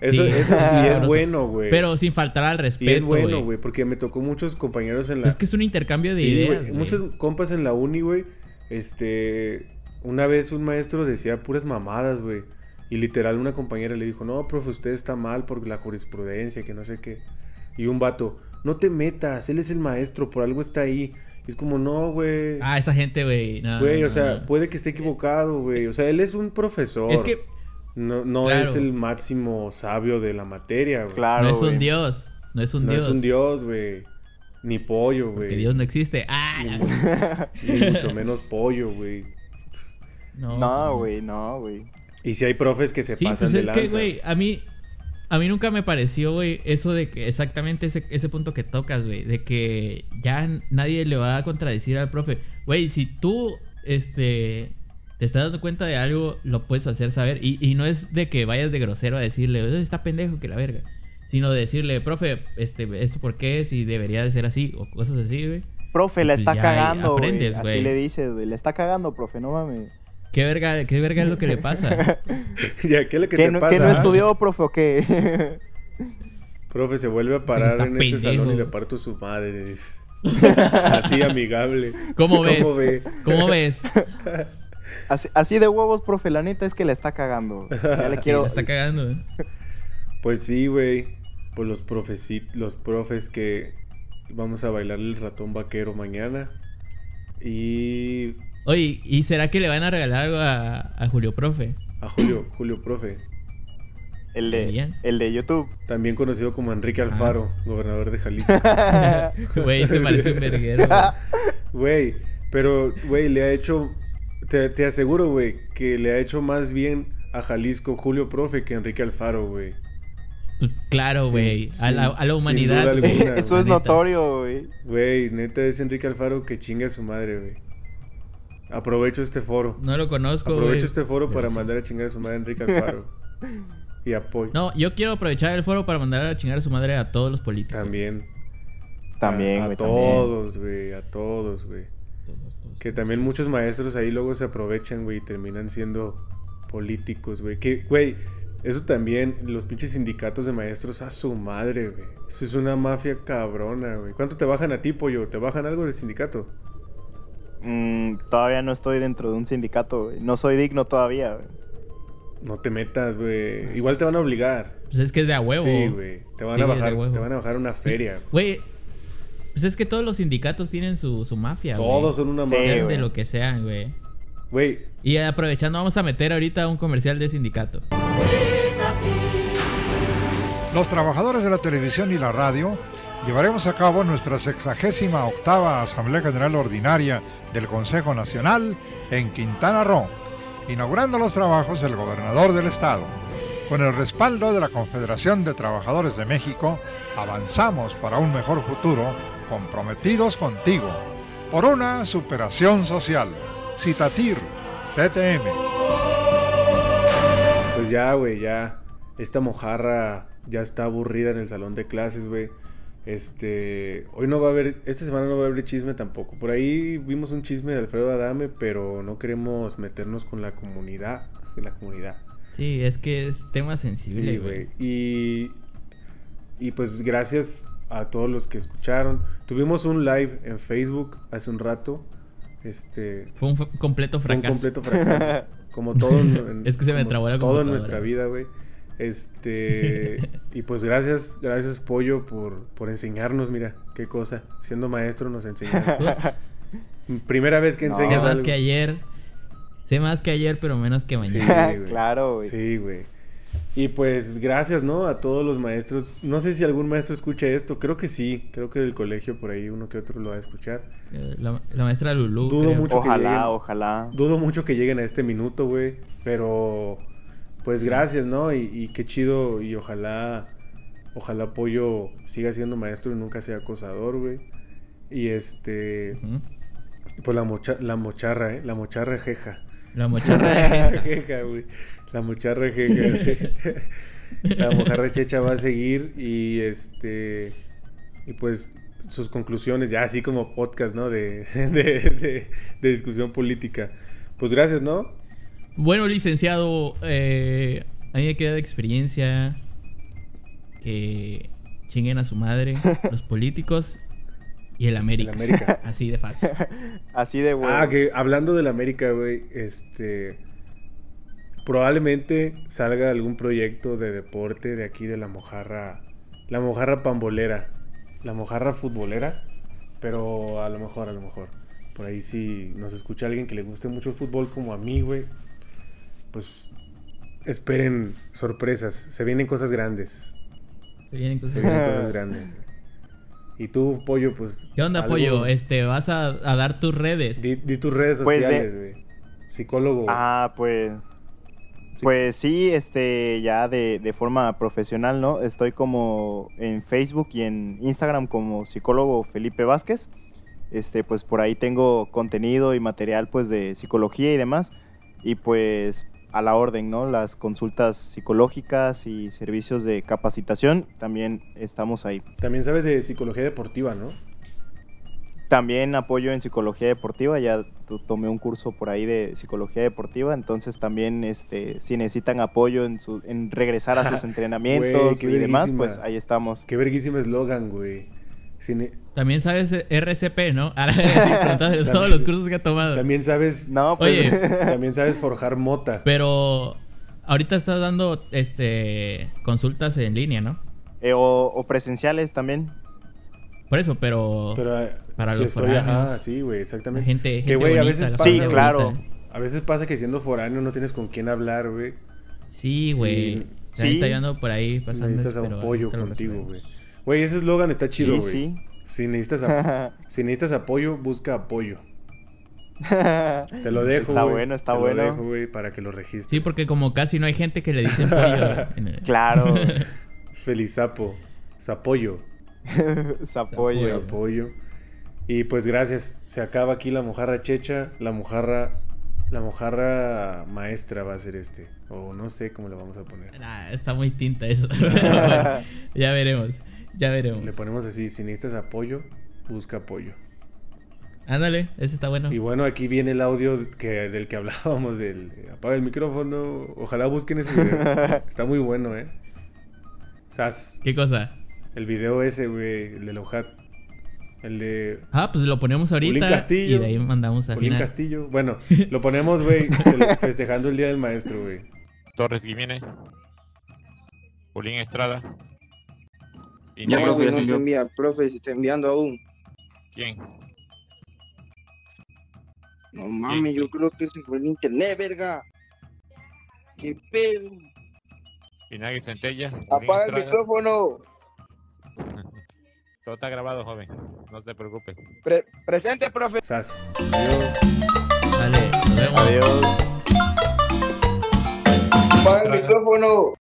eso, Sí. eso, y es bueno, güey. Pero sin faltar al respeto. y es bueno, güey, porque me tocó muchos compañeros en la. Es que es un intercambio de Sí, ideas. güey, güey. Muchos compas en la uni, güey. Este. Una vez un maestro decía puras mamadas, güey. Y literal una compañera le dijo, no, profe, usted está mal por la jurisprudencia, que no sé qué. Y un vato, no te metas, él es el maestro, por algo está ahí. Y es como, no, güey. Ah, esa gente, güey. no, Güey, no, o sea, no. puede que esté equivocado, güey. O sea, él es un profesor. Es que No, no Claro. es el máximo sabio de la materia, güey. Claro, no es un dios. No es un no dios. es un dios, güey. Ni pollo, güey. Que Dios no existe. Ah, Ni, no. ni mucho menos pollo, güey. no. No, güey, no, güey. Y si hay profes que se Sí, pasan pues de es lanza. que, güey, a mí, a mí nunca me pareció, güey, eso de que exactamente ese, ese punto que tocas, güey, de que ya nadie le va a contradecir al profe. Güey, si tú, este, te estás dando cuenta de algo, lo puedes hacer saber. Y, y no es de que vayas de grosero a decirle, "Eh, está pendejo que la verga. Sino de decirle, profe, este, esto por qué, si debería de ser así, o cosas así, güey. Profe, la Pues está cagando, güey. Así le dices, güey. Le está cagando, profe, no mames. ¿Qué verga, qué verga es lo que le pasa? ya, ¿qué es lo que ¿Qué, te no, pasa? qué no ah? estudió, profe, o qué? Profe, se vuelve a parar en este salón y le parto su madre. Así amigable. ¿Cómo ves? ¿Cómo ve? ¿Cómo ves? así, así de huevos, profe, la neta es que la está cagando. Ya le Sí, quiero... la está cagando, ¿eh? Pues sí, güey. Pues los profes, los profes que vamos a bailar el ratón vaquero mañana. Y Oye, ¿y será que le van a regalar algo a, a Julio Profe? a Julio, Julio Profe, el, de, el de YouTube. también conocido como Enrique Alfaro, gobernador de Jalisco. Güey, se parece un verguero. güey. Pero, güey, le ha hecho. Te, te aseguro, güey, que le ha hecho más bien a Jalisco Julio Profe que Enrique Alfaro, güey. Pues claro, güey. A la, a la sin humanidad. duda güey. alguna, Eso es neta. notorio, güey. Güey, neta es Enrique Alfaro que chinga a su madre, güey. Aprovecho este foro. No lo conozco, güey. Aprovecho este foro para mandar a chingar a su madre a Enrique Alfaro. y apoyo. No, yo quiero aprovechar el foro para mandar a chingar a su madre a todos los políticos. También. También, a, a güey, también. todos, güey, a todos, güey. Que también muchos maestros ahí luego se aprovechan, güey, y terminan siendo políticos, güey. Que, güey, eso también, los pinches sindicatos de maestros a su madre, güey. Eso es una mafia cabrona, güey. ¿Cuánto te bajan a ti, pollo? ¿Te bajan algo del sindicato? Mm, todavía no estoy dentro de un sindicato, güey. No soy digno todavía, güey. No te metas, güey. Igual te van a obligar. Pues es que es de a huevo. Sí, güey. Te van Sí, a bajar, te van a bajar una feria. güey. Pues es que todos los sindicatos tienen su, su mafia, güey. Todos son una Sí, mafia. Güey. de lo que sean, güey. Güey, Y aprovechando, vamos a meter ahorita un comercial de sindicato. Los trabajadores de la televisión y la radio llevaremos a cabo nuestra sexagésima octava Asamblea General Ordinaria del Consejo Nacional en Quintana Roo, inaugurando los trabajos del gobernador del estado. Con el respaldo de la Confederación de Trabajadores de México, avanzamos para un mejor futuro, comprometidos contigo, por una superación social. Citatir, CTM. pues ya, güey, ya. Esta mojarra ya está aburrida en el salón de clases, güey. Este, hoy no va a haber, esta semana no va a haber chisme tampoco. Por ahí vimos un chisme de Alfredo Adame, pero no queremos meternos con la comunidad, la comunidad. Sí, es que es tema sensible, Sí, güey. Y, y pues gracias a todos los que escucharon. Tuvimos un live en Facebook hace un rato. Este, Fue un completo fue un fracaso. completo fracaso. Como todo en, Es que se me trabó la Todo en nuestra vida, güey. Este, y pues gracias, gracias Pollo por, por enseñarnos, mira, qué cosa. Siendo maestro nos enseñaste. Primera vez que No. Sé enseñas más algo. que ayer. Sé más que ayer, pero menos que Sí, mañana. güey. Claro, güey. Sí, güey. Y pues gracias, ¿no? A todos los maestros. No sé si algún maestro escucha esto. Creo que sí. Creo que del colegio por ahí uno que otro lo va a escuchar. Eh, La, la maestra Lulú. Dudo creo. mucho que Ojalá, lleguen. ojalá. Dudo mucho que lleguen a este minuto, güey. Pero pues gracias, ¿no? Y, y qué chido. Y ojalá, ojalá Pollo siga siendo maestro y nunca sea acosador, güey. Y este... Ujú. Pues la, mocha, la mocharra, ¿eh? La mocharra jeja. La mocharra. jeja, güey. La mocharra jeja. güey. la mojarra checha va a seguir y este. Y pues sus conclusiones, ya así como podcast, ¿no? De, de, de- de discusión política. Pues gracias, ¿no? Bueno, licenciado, eh, a mí me queda de experiencia que chinguen a su madre los políticos y el América. El América. Así de fácil. Así de bueno. Ah, que hablando del América, güey, este. Probablemente salga algún proyecto de deporte de aquí de la mojarra. La mojarra pambolera. La mojarra futbolera. Pero a lo mejor, a lo mejor. Por ahí si nos escucha alguien que le guste mucho el fútbol como a mí, güey. Pues esperen sorpresas. Se vienen cosas grandes. Se vienen cosas Se vienen cosas grandes. Y tú, pollo, pues. ¿Qué onda, algo- pollo? Este, vas a, a dar tus redes. Di, di tus redes Pues de- sociales, güey. Psicólogo. Ah, pues. Pues sí, este, ya de, de forma profesional, ¿no? Estoy como en Facebook y en Instagram como psicólogo Felipe Vázquez. Este, pues por ahí tengo contenido y material pues de psicología y demás. Y pues a la orden, ¿no? Las consultas psicológicas y servicios de capacitación, también estamos ahí. También sabes de psicología deportiva, ¿no? También apoyo en psicología deportiva, ya tomé un curso por ahí de psicología deportiva, entonces también este, si necesitan apoyo en, su, en regresar a sus entrenamientos y demás, pues ahí estamos. Qué verguísimo eslogan, güey. Cine- También sabes eh, RCP, ¿no? Ahora sí, con todos- todos los cursos que ha tomado. También sabes, No, pues Oye. también sabes forjar mota. Pero ahorita estás dando este consultas en línea, ¿no? eh, o, o presenciales también. Por eso, pero, Pero eh, Para sí los estoy, foráneos. ajá, sí, güey, exactamente. gente, que güey, a veces pasa, Sí, claro. bonita. A veces pasa que siendo foráneo no tienes con quién hablar, güey. Sí, güey. Sí. está yendo por ahí pasando. Necesitas a un pollo ahorita lo contigo, güey. Güey, ese eslogan está chido, güey. sí. Si necesitas, a- si necesitas apoyo, busca apoyo. Te lo dejo, Está bueno, está Te bueno. Lo dejo, güey, para que lo registres. Sí, porque como casi no hay gente que le dicen pollo. en el- Claro, Feliz sapo. Zapollo. Zapoyo. Apoyo. Y pues gracias. Se acaba aquí la mojarra checha. La mojarra. La mojarra maestra va a ser este. O no sé cómo le vamos a poner. Nah, está muy tinta eso. Ya veremos. Ya veremos. Le ponemos así, si necesitas apoyo, busca apoyo. Ándale, eso está bueno. Y bueno, aquí viene el audio que, del que hablábamos, del apaga el micrófono. Ojalá busquen ese video. Está muy bueno, ¿eh? Sas, ¿Qué cosa? el video ese, güey, el de la hojat. El de Ah, pues lo ponemos ahorita. Julín Castillo. Y de ahí mandamos a Polín final. Castillo. Bueno, lo ponemos, güey, festejando el Día del Maestro, güey. Torres Jiménez, Julín Estrada. Y No, no, güey, no se envía, profe, se está enviando aún. ¿Quién? No mames, yo creo que se fue el internet, verga. ¿Qué pedo? Pinagui Centella. Apaga el micrófono. Todo está grabado, joven. No te preocupes. Pre- presente, profe. Sas. Adiós. Dale, nos vemos. Adiós. Apaga el micrófono.